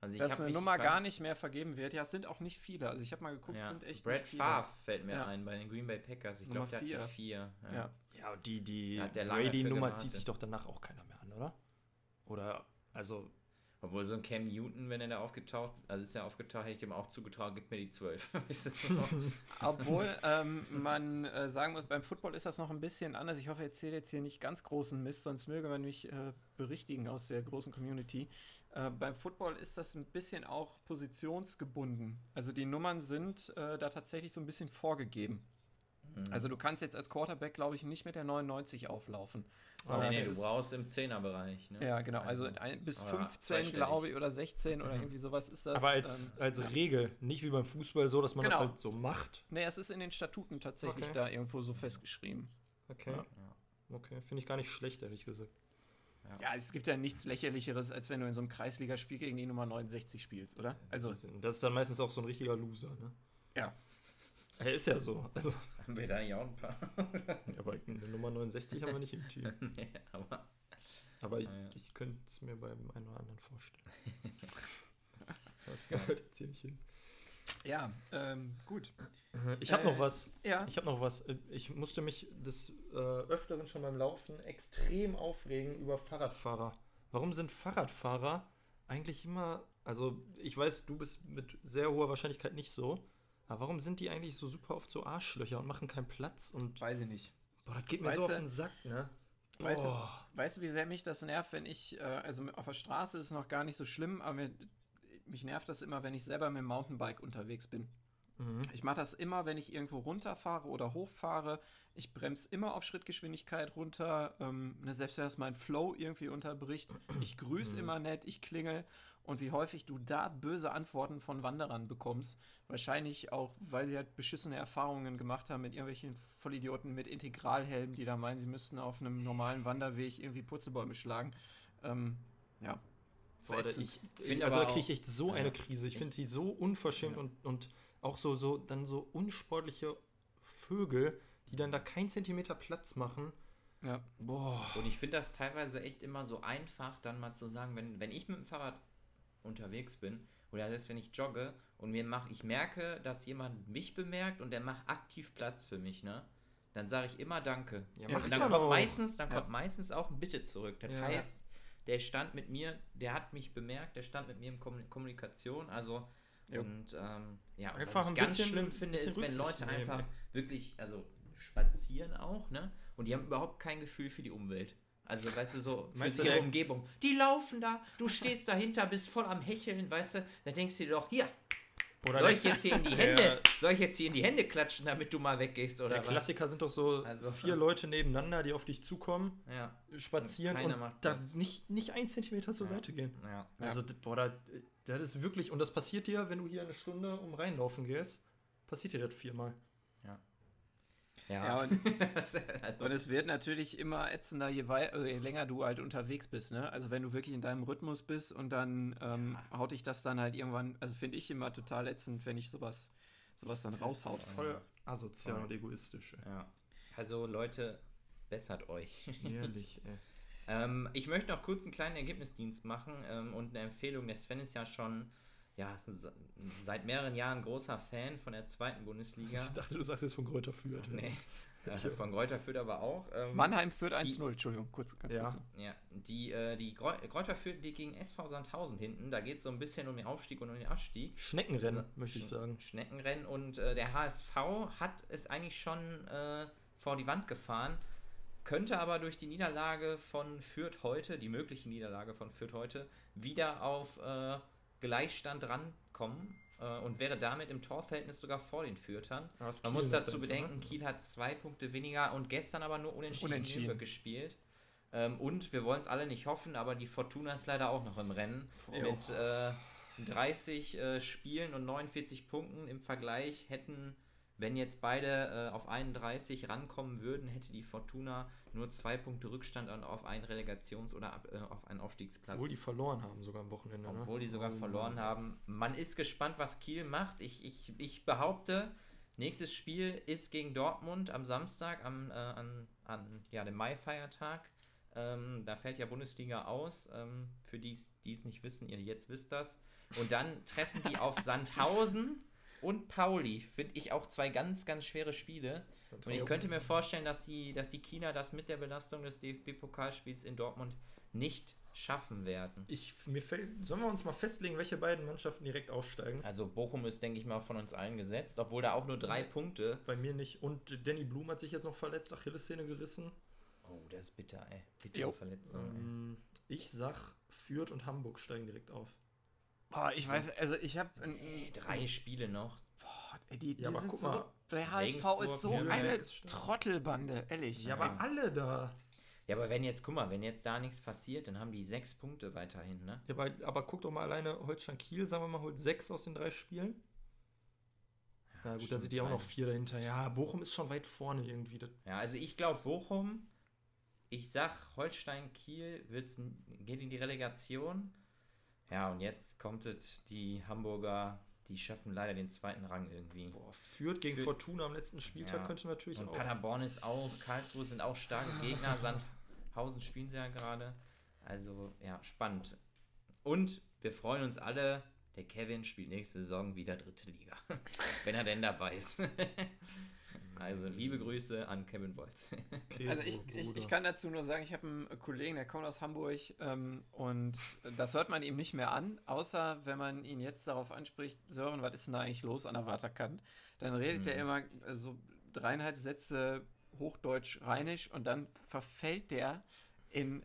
Also ich Dass eine Nummer beim- gar nicht mehr vergeben wird. Ja, es sind auch nicht viele. Also ich habe mal geguckt, es Ja. sind echt Brad nicht viele. Favre fällt mir Ja. ein bei den Green Bay Packers. Ich glaube, der hat vier. die vier. Ja. Ja, und die, die hat Brady-Nummer zieht sich doch danach auch keiner mehr an, oder? Oder, also, Obwohl so ein Cam Newton, wenn er da aufgetaucht, also ist er aufgetaucht, hätte ich dem auch zugetraut, gib mir die zwölf. Weißt du noch? Obwohl ähm, man äh, sagen muss, beim Football ist das noch ein bisschen anders. Ich hoffe, ich erzähle jetzt hier nicht ganz großen Mist, sonst möge man mich äh, berichtigen aus der großen Community. Äh, beim Football ist das ein bisschen auch positionsgebunden. Also die Nummern sind äh, da tatsächlich so ein bisschen vorgegeben. Mhm. Also du kannst jetzt als Quarterback, glaube ich, nicht mit der 99 auflaufen. Nee, sondern nee, du brauchst im Zehnerbereich. Ne? Ja, genau. Also ein, bis Aber 15, zweistellig. glaube ich, oder 16 oder Mhm. irgendwie sowas ist das. aber als, ähm, als Regel, nicht wie beim Fußball so, dass man Genau. das halt so macht. nee, es ist in den Statuten tatsächlich Okay. da irgendwo so festgeschrieben. Okay. Ja. Okay, finde ich gar nicht schlecht, ehrlich gesagt. Ja, es gibt ja nichts lächerlicheres, als wenn du in so einem Kreisligaspiel gegen die Nummer 69 spielst, oder? Also, das, ist, das ist dann meistens auch so ein richtiger Loser, ne? Ja. Er ist ja so. Also, Haben wir da nicht auch ein paar? aber eine Nummer 69 haben wir nicht im Team. nee, aber Aber ich, Ja, ja. ich könnte es mir beim einen oder anderen vorstellen. Das gehört jetzt hier nicht hin. ja, ähm, gut. Ich habe Äh, noch was. Ja, Ich habe noch was. Ich musste mich des äh, Öfteren schon beim Laufen extrem aufregen über Fahrradfahrer. Warum sind Fahrradfahrer eigentlich immer, also ich weiß, du bist mit sehr hoher Wahrscheinlichkeit nicht so, aber warum sind die eigentlich so super oft so Arschlöcher und machen keinen Platz und weiß ich nicht. boah, das geht mir Weißt so auf den Sack, ne? Weißt du, weißt du, wie sehr mich das nervt, wenn ich, äh, also auf der Straße ist es noch gar nicht so schlimm, aber mir, mich nervt das immer, wenn ich selber mit dem Mountainbike unterwegs bin. Mhm. Ich mache das immer, wenn ich irgendwo runterfahre oder hochfahre. Ich bremse immer auf Schrittgeschwindigkeit runter. Ähm, ne, selbst wenn das mein Flow irgendwie unterbricht. Ich grüße Mhm. immer nett, ich klingel. Und wie häufig du da böse Antworten von Wanderern bekommst. Wahrscheinlich auch, weil sie halt beschissene Erfahrungen gemacht haben mit irgendwelchen Vollidioten mit Integralhelmen, die da meinen, sie müssten auf einem normalen Wanderweg irgendwie Purzelbäume schlagen. Ähm, ja. Boah, ich, ich, Find also da kriege ich echt so Ja. eine Krise. Ich finde die so unverschämt Ja. und, und auch so, so dann so unsportliche Vögel, die dann da keinen Zentimeter Platz machen. ja. Boah. Und ich finde das teilweise echt immer so einfach, dann mal zu sagen, wenn, wenn ich mit dem Fahrrad unterwegs bin oder selbst wenn ich jogge und mir mach, ich merke, dass jemand mich bemerkt und der macht aktiv Platz für mich, ne? dann sage ich immer Danke. Ja, und dann kommt auch. meistens, dann Ja. kommt meistens auch ein Bitte zurück. Das Ja. heißt, der stand mit mir, der hat mich bemerkt, der stand mit mir in Kommun- Kommunikation, also Jo. und ähm, ja, und was ich ganz bisschen- schlimm finde, ist, wenn Leute nehmen, einfach wirklich, also spazieren auch, ne? Und die haben überhaupt kein Gefühl für die Umwelt. Also, weißt du, so für Meinst ihre Umgebung. Die laufen da, du stehst dahinter, bist voll am Hecheln, weißt du, da denkst du dir doch, hier, Oder soll ich jetzt hier in die Hände, soll ich jetzt hier in die Hände klatschen, damit du mal weggehst oder der was? Klassiker sind doch so Also- vier Leute nebeneinander, die auf dich zukommen, Ja, spazieren und macht da Platz. nicht, nicht ein Zentimeter zur Ja. Seite gehen. ja. Also, boah, da, das ist wirklich, und das passiert dir, wenn du hier eine Stunde um reinlaufen gehst, passiert dir das viermal. Ja, und, Das- also, und es wird natürlich immer ätzender, je, wei- äh, je länger du halt unterwegs bist. Ne? Also wenn du wirklich in deinem Rhythmus bist und dann ähm, haut dich das dann halt irgendwann, also finde ich immer total ätzend, wenn ich sowas, sowas dann raushaut. Voll asozial Voll. und egoistisch. ey. ja. also Leute, bessert euch. Ehrlich, ey. ähm, ich möchte noch kurz einen kleinen Ergebnisdienst machen ähm, und eine Empfehlung. Der Sven ist ja schon ja, se- seit mehreren Jahren großer Fan von der zweiten Bundesliga. Ich dachte, du sagst jetzt von Kräuter Fürth. nee, äh, von Greuther Fürth aber auch. Ähm, Mannheim führt 1-0, Entschuldigung, kurz, ganz Ja. kurz. Ja, die, äh, die Greuther Fürth liegt gegen SV Sandhausen hinten. Da geht es so ein bisschen um den Aufstieg und um den Abstieg. Schneckenrennen, Also, möchte ich sagen. Schneckenrennen und äh, der HSV hat es eigentlich schon äh, vor die Wand gefahren, könnte aber durch die Niederlage von Fürth heute, die mögliche Niederlage von Fürth heute, wieder auf äh, Gleichstand rankommen äh, und wäre damit im Torverhältnis sogar vor den ist Man muss dazu bedenken? Kiel hat zwei Punkte weniger und gestern aber nur unentschieden, Unentschieden. Gespielt. Ähm, und wir wollen es alle nicht hoffen, aber die Fortuna ist leider auch noch im Rennen. Jo. Mit äh, 30 äh, Spielen und 49 Punkten im Vergleich hätten, wenn jetzt beide äh, auf 31 rankommen würden, hätte die Fortuna nur zwei Punkte Rückstand an- auf einen Relegations- oder ab, äh, auf einen Aufstiegsplatz. Obwohl die verloren haben sogar am Wochenende. ne? Obwohl die sogar Oh, verloren Mann. haben. Man ist gespannt, was Kiel macht. Ich, ich, ich behaupte, nächstes Spiel ist gegen Dortmund am Samstag, am, äh, an, an ja, dem Mai-Feiertag. Ähm, da fällt ja Bundesliga aus. Ähm, für die, die es nicht wissen, ihr jetzt wisst das. Und dann treffen die auf Sandhausen und Pauli. Finde ich auch zwei ganz, ganz schwere Spiele. Und ich könnte mir vorstellen, dass die, dass die Kieler das mit der Belastung des DFB-Pokalspiels in Dortmund nicht schaffen werden. Ich, mir fällt, sollen wir uns mal festlegen, welche beiden Mannschaften direkt aufsteigen? Also Bochum ist, denke ich mal, von uns allen gesetzt, obwohl da auch nur drei Punkte. Bei mir nicht. Und Danny Blum hat sich jetzt noch verletzt, Achillessehne gerissen. Oh, das ist bitter, ey. Bittere Jo. Verletzung. Ähm, ich sag, Fürth und Hamburg steigen direkt auf. Boah, ich weiß, also ich habe Ey, drei Spiele noch. die, die Ja, aber sind guck so, mal, der HSV ist so Nürnberg eine ist. Trottelbande, ehrlich. Ja, aber alle da. Ja, aber wenn jetzt, guck mal, wenn jetzt da nichts passiert, dann haben die sechs Punkte weiterhin, ne? Ja, aber, aber guck doch mal alleine, Holstein Kiel, sagen wir mal, holt sechs aus den drei Spielen. Na gut, da stimmt, sind die auch noch vier dahinter. Ja, Bochum ist schon weit vorne irgendwie. Ja, also ich glaube Bochum, ich sag Holstein Kiel wird's, geht in die Relegation. Ja, und jetzt kommt es, die Hamburger, die schaffen leider den zweiten Rang irgendwie. boah, Fürth gegen Fürth- Fortuna am letzten Spieltag Ja. könnte natürlich Und auch. Paderborn ist auch, Karlsruhe sind auch starke Gegner, Sandhausen spielen sie ja gerade. Also, ja, spannend. Und wir freuen uns alle, der Kevin spielt nächste Saison wieder dritte Liga. Wenn er denn dabei ist. also, liebe Grüße an Kevin Bolz. Okay, Also ich, ich, ich kann dazu nur sagen, ich habe einen Kollegen, der kommt aus Hamburg ähm, und das hört man ihm nicht mehr an, außer wenn man ihn jetzt darauf anspricht, Sören, was ist denn da eigentlich los an der Waterkant? Dann redet er Mhm. immer äh, so dreieinhalb Sätze Hochdeutsch-Rheinisch und dann verfällt der in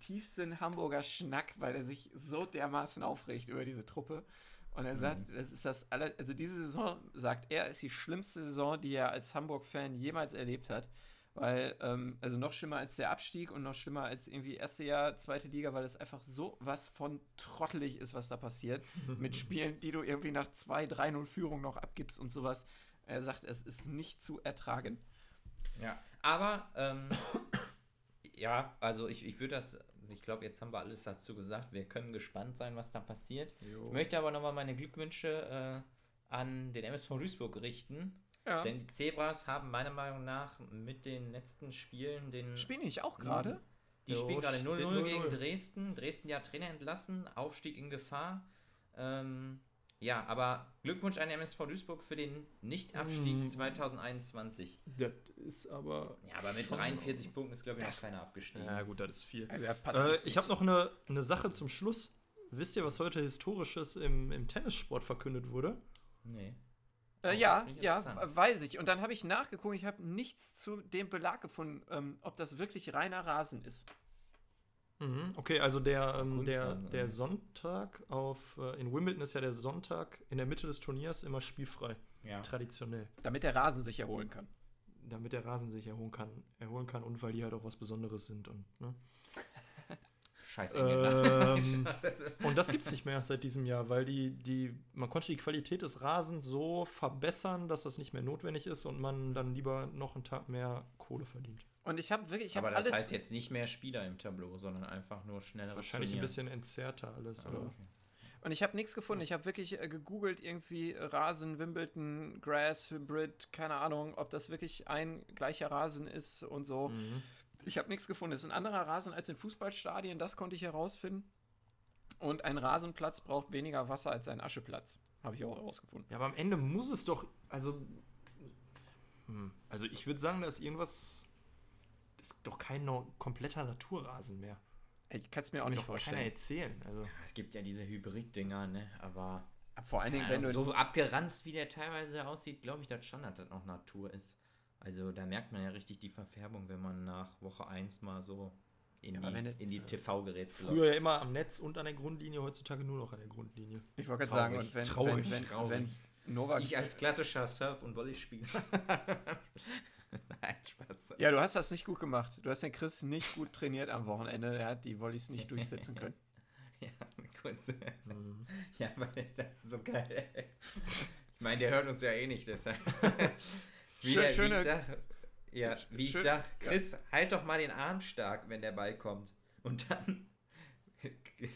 tiefsten Hamburger Schnack, weil er sich so dermaßen aufregt über diese Truppe. Und er sagt, das ist das alle, also diese Saison, sagt er, ist die schlimmste Saison, die er als Hamburg-Fan jemals erlebt hat. Weil, ähm, also noch schlimmer als der Abstieg und noch schlimmer als irgendwie erste Jahr, zweite Liga, weil es einfach so was von trottelig ist, was da passiert. mit Spielen, die du irgendwie nach 2-3-0 Führung noch abgibst und sowas. Er sagt, es ist nicht zu ertragen. Ja, aber, ähm, ja, also ich, ich würde das, ich glaube, jetzt haben wir alles dazu gesagt. Wir können gespannt sein, was da passiert. Jo. Ich möchte aber nochmal meine Glückwünsche äh, an den MSV Duisburg richten. Ja. Denn die Zebras haben meiner Meinung nach mit den letzten Spielen den. Spielen nicht auch gerade? Die Jo, spielen gerade steht 0-0 0-0. gegen Dresden. Dresden ja Trainer entlassen, Aufstieg in Gefahr. Ähm, Ja, aber Glückwunsch an MSV Duisburg für den Nichtabstieg Mm. 2021. Das ist aber. Ja, aber mit schon- 43 Punkten ist, glaube ich, Das- noch keiner abgestiegen. Ja, gut, das ist viel. Also passt Äh, ich habe noch eine, eine Sache zum Schluss. Wisst ihr, was heute Historisches im, im Tennissport verkündet wurde? Nee. Äh, ja, ich ja, interessant. weiß ich. Und dann habe ich nachgeguckt, ich habe nichts zu dem Belag gefunden, ähm, ob das wirklich reiner Rasen ist. Mhm. Okay, also der, ähm, der, der? Sonntag auf, äh, in Wimbledon ist ja der Sonntag in der Mitte des Turniers immer spielfrei. Ja. Traditionell. Damit der Rasen sich erholen kann. Damit der Rasen sich erholen kann, erholen kann und weil die halt auch was Besonderes sind. Und, ne? Scheiße. ähm, und das gibt es nicht mehr seit diesem Jahr, weil die, die, man konnte die Qualität des Rasens so verbessern, dass das nicht mehr notwendig ist und man dann lieber noch einen Tag mehr Kohle verdient. Und ich habe wirklich, ich habe Aber das alles. heißt jetzt nicht mehr Spieler im Tableau, sondern einfach nur schneller. Wahrscheinlich ein bisschen entzerrter alles. Ah, Oder? okay. Und ich habe nichts gefunden. Ich habe wirklich äh, gegoogelt, irgendwie äh, Rasen, Wimbledon, Grass, Hybrid, keine Ahnung, ob das wirklich ein gleicher Rasen ist und so. Mhm. Ich habe nichts gefunden. Es ist ein anderer Rasen als in Fußballstadien, das konnte ich herausfinden. Und ein Rasenplatz braucht weniger Wasser als ein Ascheplatz. Habe ich auch herausgefunden. Ja, aber am Ende muss es doch, also, hm, also ich würde sagen, da ist irgendwas, das ist doch kein no kompletter Naturrasen mehr. Ich kann es mir auch Kann nicht vorstellen. erzählen. Also, Es gibt ja diese Hybrid-Dinger, ne? Aber Vor allen Dingen, wenn du. so abgeranzt, wie der teilweise aussieht, glaube ich das schon, dass das noch Natur ist. Also da merkt man ja richtig die Verfärbung, wenn man nach Woche 1 mal so in Ja, die, in die TV-Gerät früher ja immer am Netz und an der Grundlinie, heutzutage nur noch an der Grundlinie. Ich wollte gerade sagen, und wenn, traurig, wenn, wenn, traurig. wenn Novak. Ich als klassischer Surf- und Volleyspieler. Nein, Spaß. ja, du hast das nicht gut gemacht. Du hast den Chris nicht gut trainiert am Wochenende. Er hat die Volleys nicht durchsetzen können. Ja, kurz. Mhm. Ja, weil das ist so geil. Ich meine, der hört uns ja eh nicht, deshalb. Wie, Schön- der, schöne- wie ich sag, ja, wie ich schön- sag, Chris, halt doch mal den Arm stark, wenn der Ball kommt. Und dann,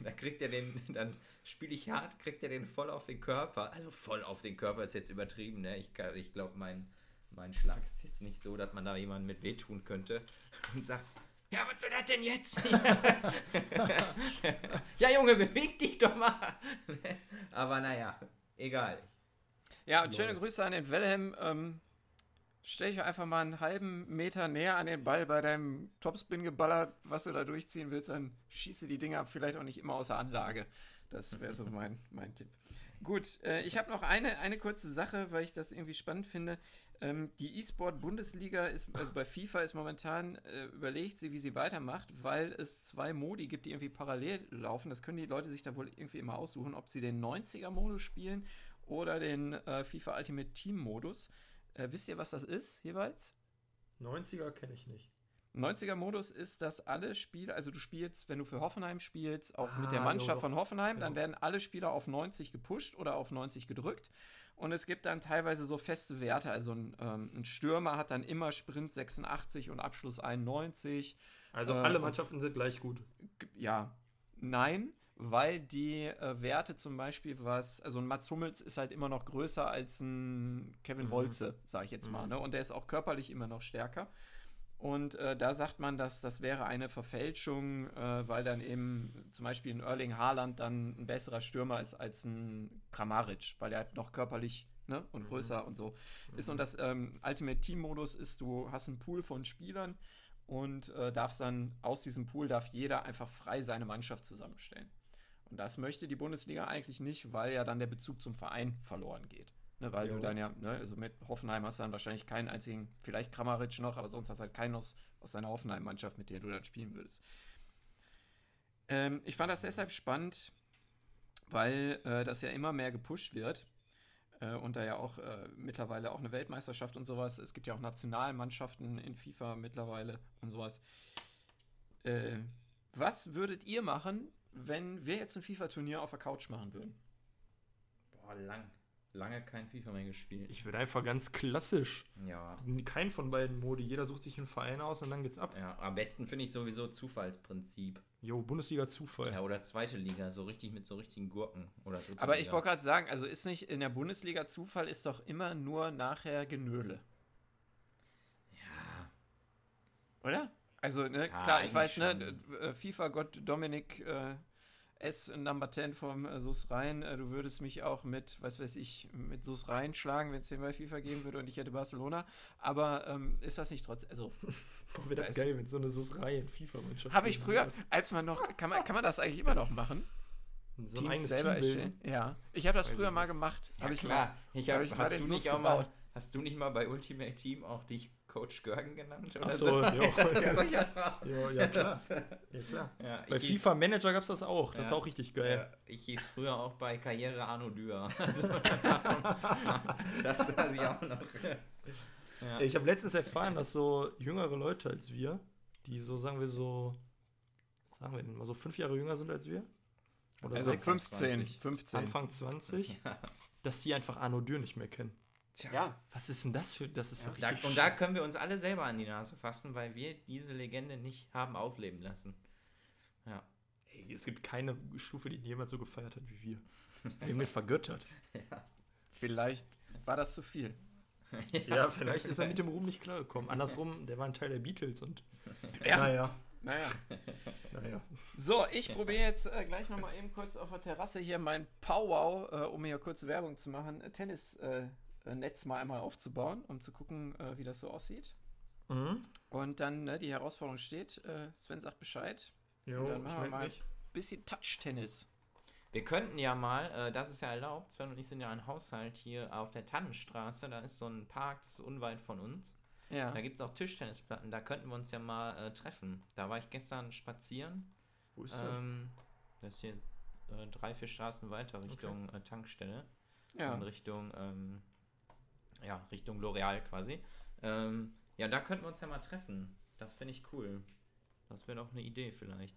dann kriegt er den, dann spiele ich hart, kriegt er den voll auf den Körper. Also voll auf den Körper ist jetzt übertrieben, ne? Ich, ich glaube, mein, mein Schlag ist jetzt nicht so, dass man da jemandem mit wehtun könnte. Und sagt, ja, was soll das denn jetzt? ja, Junge, beweg dich doch mal. Aber naja, egal. Ja, und schöne. Grüße an den Wilhelm. Ähm, stell dich einfach mal einen halben Meter näher an den Ball bei deinem Topspin geballert, was du da durchziehen willst, dann schieße die Dinger vielleicht auch nicht immer außer Anlage. Das wäre so mein, mein Tipp. Gut, äh, ich habe noch eine, eine kurze Sache, weil ich das irgendwie spannend finde. Ähm, die E-Sport-Bundesliga ist, also bei FIFA ist momentan, äh, überlegt sie, wie sie weitermacht, weil es zwei Modi gibt, die irgendwie parallel laufen. Das können die Leute sich da wohl irgendwie immer aussuchen, ob sie den 90er-Modus spielen oder den äh, FIFA Ultimate Team Modus. Äh, wisst ihr, was das ist jeweils? 90er kenne ich nicht. 90er Modus ist, dass alle Spieler, also du spielst, wenn du für Hoffenheim spielst, auch mit Ah, der jo, Mannschaft doch. von Hoffenheim, dann Ja. werden alle Spieler auf 90 gepusht oder auf 90 gedrückt. Und es gibt dann teilweise so feste Werte. Also ein, ähm, ein Stürmer hat dann immer Sprint 86 und Abschluss 91. Also Äh, alle Mannschaften sind gleich gut. Ja, nein, weil die äh, Werte zum Beispiel was, also ein Mats Hummels ist halt immer noch größer als ein Kevin Mhm. Wolze, sage ich jetzt mal, Mhm. ne? Und der ist auch körperlich immer noch stärker. Und äh, da sagt man, dass das wäre eine Verfälschung, äh, weil dann eben zum Beispiel ein Erling Haaland dann ein besserer Stürmer ist als ein Kramaric, weil er halt noch körperlich ne, und Mhm. größer und so ist. Und das ähm, Ultimate Team Modus ist, du hast einen Pool von Spielern und äh, darfst dann aus diesem Pool darf jeder einfach frei seine Mannschaft zusammenstellen. Und das möchte die Bundesliga eigentlich nicht, weil ja dann der Bezug zum Verein verloren geht. Ne, weil Jo. du dann ja, ne, also mit Hoffenheim hast du dann wahrscheinlich keinen einzigen, vielleicht Kramaric noch, aber sonst hast du halt keinen aus, aus deiner Hoffenheim-Mannschaft, mit der du dann spielen würdest. Ähm, ich fand das deshalb spannend, weil äh, das ja immer mehr gepusht wird äh, und da ja auch äh, mittlerweile auch eine Weltmeisterschaft und sowas. Es gibt ja auch Nationalmannschaften in FIFA mittlerweile und sowas. Äh, was würdet ihr machen, wenn wir jetzt ein FIFA-Turnier auf der Couch machen würden? Boah, lang. Lange kein FIFA mehr gespielt. Ich würde einfach ganz klassisch. ja. Kein von beiden Modi. Jeder sucht sich einen Verein aus und dann geht's ab. Ja, am besten finde ich sowieso Zufallsprinzip. Jo, Bundesliga Zufall. Ja, oder zweite Liga, so richtig mit so richtigen Gurken. Oder Aber ich wollte gerade sagen, also ist nicht in der Bundesliga Zufall, ist doch immer nur nachher Genöle, Ja, oder? Also, ne, Ja, klar, ich weiß, ne, schon. äh, FIFA-Gott Dominik äh, S Number 10 vom äh, SUS rein. Äh, du würdest mich auch mit, was weiß ich, mit SUS reinschlagen, wenn es den bei FIFA geben würde und ich hätte Barcelona. Aber ähm, ist das nicht trotzdem, also Boah, wäre Da ist- geil, wenn so eine Susserei in FIFA-Mannschaft. habe ich früher, als man noch, kann man, kann man das eigentlich immer noch machen? so ein Teams selber Team bilden. erstellen? Ja. Ich habe das Weiß früher mal gemacht. Ja, Habe ich klar. mal. Ich hab hab, ich hast, du Sus nicht auch mal, hast du nicht mal bei Ultimate Team auch dich Coach Görgen genannt? Oder Ach so, ja. ja, sicher. Ja, ja, klar. Ja, klar. Ja, Bei hieß- FIFA Manager gab es das auch. Das Ja. war auch richtig geil. Ja, ich hieß früher auch bei Karriere Arno Dür. Also, das weiß ich auch noch. Ja. Ich habe letztens erfahren, dass so jüngere Leute als wir, die so, sagen wir so, was sagen wir denn mal, so fünf Jahre jünger sind als wir, oder Also sechs, 15, 20. 15. Anfang 20, dass die einfach Arno Dürr nicht mehr kennen. Tja. Ja, Was ist denn das für, das ist so Da, richtig und da können wir uns alle selber an die Nase fassen, weil wir diese Legende nicht haben aufleben lassen. Ja. Ey, es gibt keine Stufe, die ihn jemals so gefeiert hat wie wir. Irgendwie vergöttert. vielleicht war das zu viel. Ja, vielleicht ist er mit dem Ruhm nicht klargekommen. Andersrum, der war ein Teil der Beatles und. Ja. Naja, Naja. naja. So, ich probiere jetzt äh, gleich nochmal eben kurz auf der Terrasse hier mein Powwow, äh, um hier kurz Werbung zu machen, äh, Tennisnetz äh, äh, Netz mal einmal aufzubauen, um zu gucken, äh, wie das so aussieht. Mhm. Und dann, ne, die Herausforderung steht, äh, Sven sagt Bescheid, Jo, Dann machen ich wir mal. mich. bisschen Touch-Tennis. Wir könnten ja mal, äh, das ist ja erlaubt, Sven und ich sind ja ein Haushalt hier auf der Tannenstraße, da ist so ein Park, das ist unweit von uns. Ja. Da gibt es auch Tischtennisplatten, da könnten wir uns ja mal äh, treffen. Da war ich gestern spazieren. Wo ist das? Ähm, das ist hier äh, drei, vier Straßen weiter Richtung äh, Tankstelle. ja. in Richtung, ähm, ja, Richtung L'Oreal quasi. Ähm, ja, da könnten wir uns ja mal treffen. Das finde ich cool. Das wäre doch eine Idee vielleicht.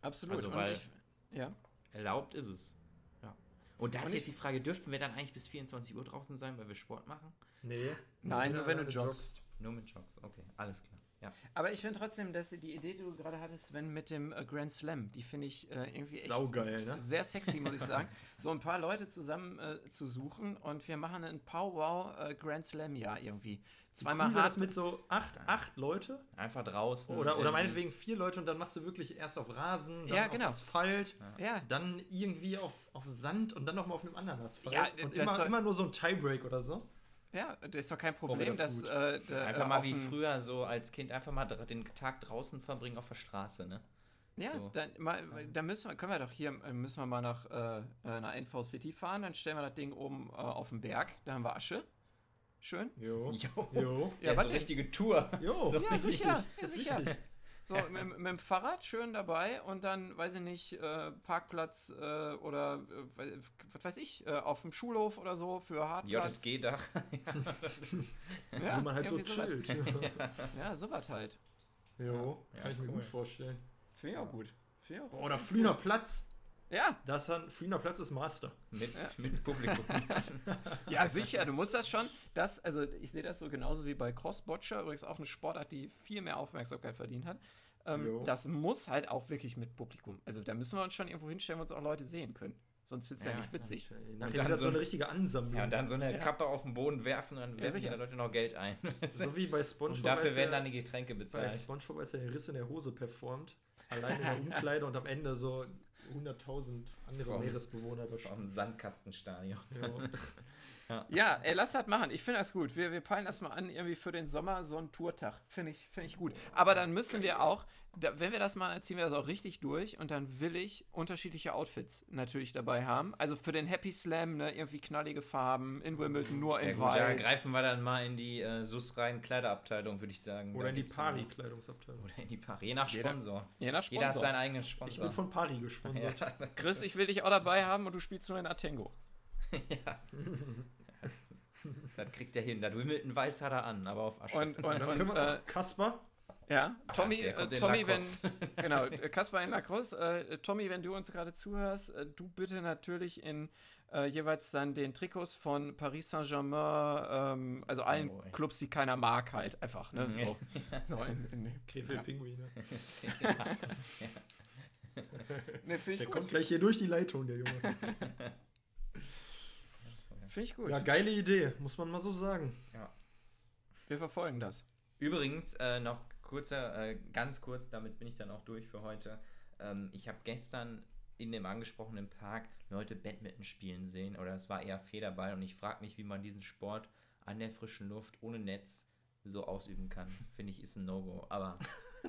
Absolut. Also, weil- ich, ja. Erlaubt ist es. Ja. Und da ist jetzt die Frage, dürften wir dann eigentlich bis 24 Uhr draußen sein, weil wir Sport machen? Nee. Nein, nur wenn du du joggst. Nur mit Jogs, okay, alles klar. Ja. Aber ich finde trotzdem, dass die Idee, die du gerade hattest, wenn mit dem äh, Grand Slam, die finde ich äh, irgendwie echt Saugeil, ne? sehr sexy, muss ich sagen. so ein paar Leute zusammen äh, zu suchen und wir machen ein Powwow äh, Grand Slam Jahr irgendwie. Zweimal Cool hart mit so acht, acht Leute Einfach draußen. oder, oder in- meinetwegen vier Leute und dann machst du wirklich erst auf Rasen, dann Ja, auf genau. Asphalt, Ja, dann irgendwie auf, auf Sand und dann nochmal auf einem anderen Asphalt. Ja, und immer, soll- immer nur so ein Tiebreak oder so. Ja, das ist doch kein Problem, das dass äh, der, Einfach äh, mal wie früher so als Kind einfach mal den Tag draußen verbringen auf der Straße, ne? Ja, So. dann, mal, da müssen wir, können wir doch hier, äh, müssen wir mal nach äh, äh, nach NV City fahren, dann stellen wir das Ding oben äh, auf den Berg, da haben wir Asche. Schön. Jo. Jo. Jo. Ja, Ja, so richtige Tour. Jo. So Ja, ist sicher, richtig, ja, sicher. So, mit, mit dem Fahrrad schön dabei und dann, weiß ich nicht, äh, Parkplatz äh, oder äh, was weiß ich, äh, auf dem Schulhof oder so für Hartplatz. JSG-Dach. Ja, Wo man halt so irgendwie sowas. chillt. Ja, sowas halt. Jo, Ja, kann ich mir cool. gut vorstellen. Finde ich auch gut. Finde ich auch Oder gut. Platz. Ja, Das ist dann, Flüner Platz ist Master. mit, mit Publikum. ja, sicher. Du musst das schon. Das, also ich sehe das so genauso wie bei Crossbotcher, übrigens auch eine Sportart, die viel mehr Aufmerksamkeit verdient hat. Ähm, das muss halt auch wirklich mit Publikum. Also da müssen wir uns schon irgendwo hinstellen, wo uns auch Leute sehen können. Sonst wird es ja, Ja, nicht witzig. Nachher dann wieder so so eine ein- richtige Ansammlung. Ja, und dann so eine Ja. Kappe auf den Boden werfen und dann Ja, werfen die sicher. Leute noch Geld ein. so wie bei Spongebob. und dafür werden er- dann die Getränke bei bezahlt. Spongebob, als er den Riss in der Hose performt. Allein in der Umkleide und am Ende so 100.000 andere Vom- Meeresbewohner überschreiben. Am Sandkastenstadion. Ja, ey, lass das machen. Ich finde das gut. Wir, wir peilen das mal an, irgendwie für den Sommer so einen Tourtag. Finde ich, find ich gut. Aber dann müssen wir auch, da, wenn wir das machen, dann ziehen wir das auch richtig durch und dann will ich unterschiedliche Outfits natürlich dabei haben. Also für den Happy Slam, ne, irgendwie knallige Farben, in Wimbledon nur Ja, in gut, da weiß. greifen wir dann mal in die äh, SUS-reinen Kleiderabteilung, würde ich sagen. Oder Da in die Pari-Kleidungsabteilung. Oder in die Pari. Je nach Jeder- Sponsor. Je nach Jeder hat Sponsor. seinen eigenen Ich Sponsor. bin von Pari gesponsert. ja. Chris, ich will dich auch dabei haben und du spielst nur in Atengo. ja. das kriegt er hin. Das Wimbledon weiß hat er an, aber auf Asche. Und, und, Und und äh, Kasper. Ja, Tommy, der äh, Tommy wenn, genau, Kaspar in Lacrosse, äh, Tommy, wenn du uns gerade zuhörst, äh, du bitte natürlich in äh, jeweils dann den Trikots von Paris Saint-Germain, ähm, also allen Oh. Clubs, die keiner mag, halt einfach, ne? Mhm. So, so in, in, Krefeld ja. Pinguine. Ne, ich Der gut. kommt gleich hier durch die Leitung, der Junge. Finde ich gut. Ja, geile Idee, muss man mal so sagen. Wir verfolgen das. Übrigens, äh, noch kurzer, äh, ganz kurz, damit bin ich dann auch durch für heute. Ähm, ich habe gestern in dem angesprochenen Park Leute Badminton spielen sehen oder es war eher Federball und ich frage mich, wie man diesen Sport an der frischen Luft ohne Netz so ausüben kann. Finde ich, ist ein No-Go. Aber äh,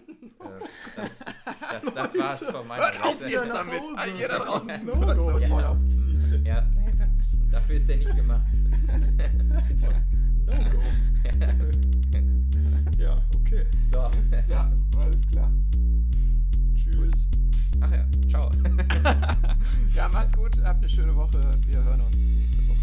das, das, das war es von meiner Hört auf Seite. jetzt damit! All ihr da draußen Das ist hört No-Go. sofort Ja. auf. Ja, dafür ist er nicht gemacht. No-Go. Ja, okay. So. Ja, alles klar. Tschüss. Ach ja, ciao. Ja, macht's gut, habt eine schöne Woche. Wir hören uns nächste Woche.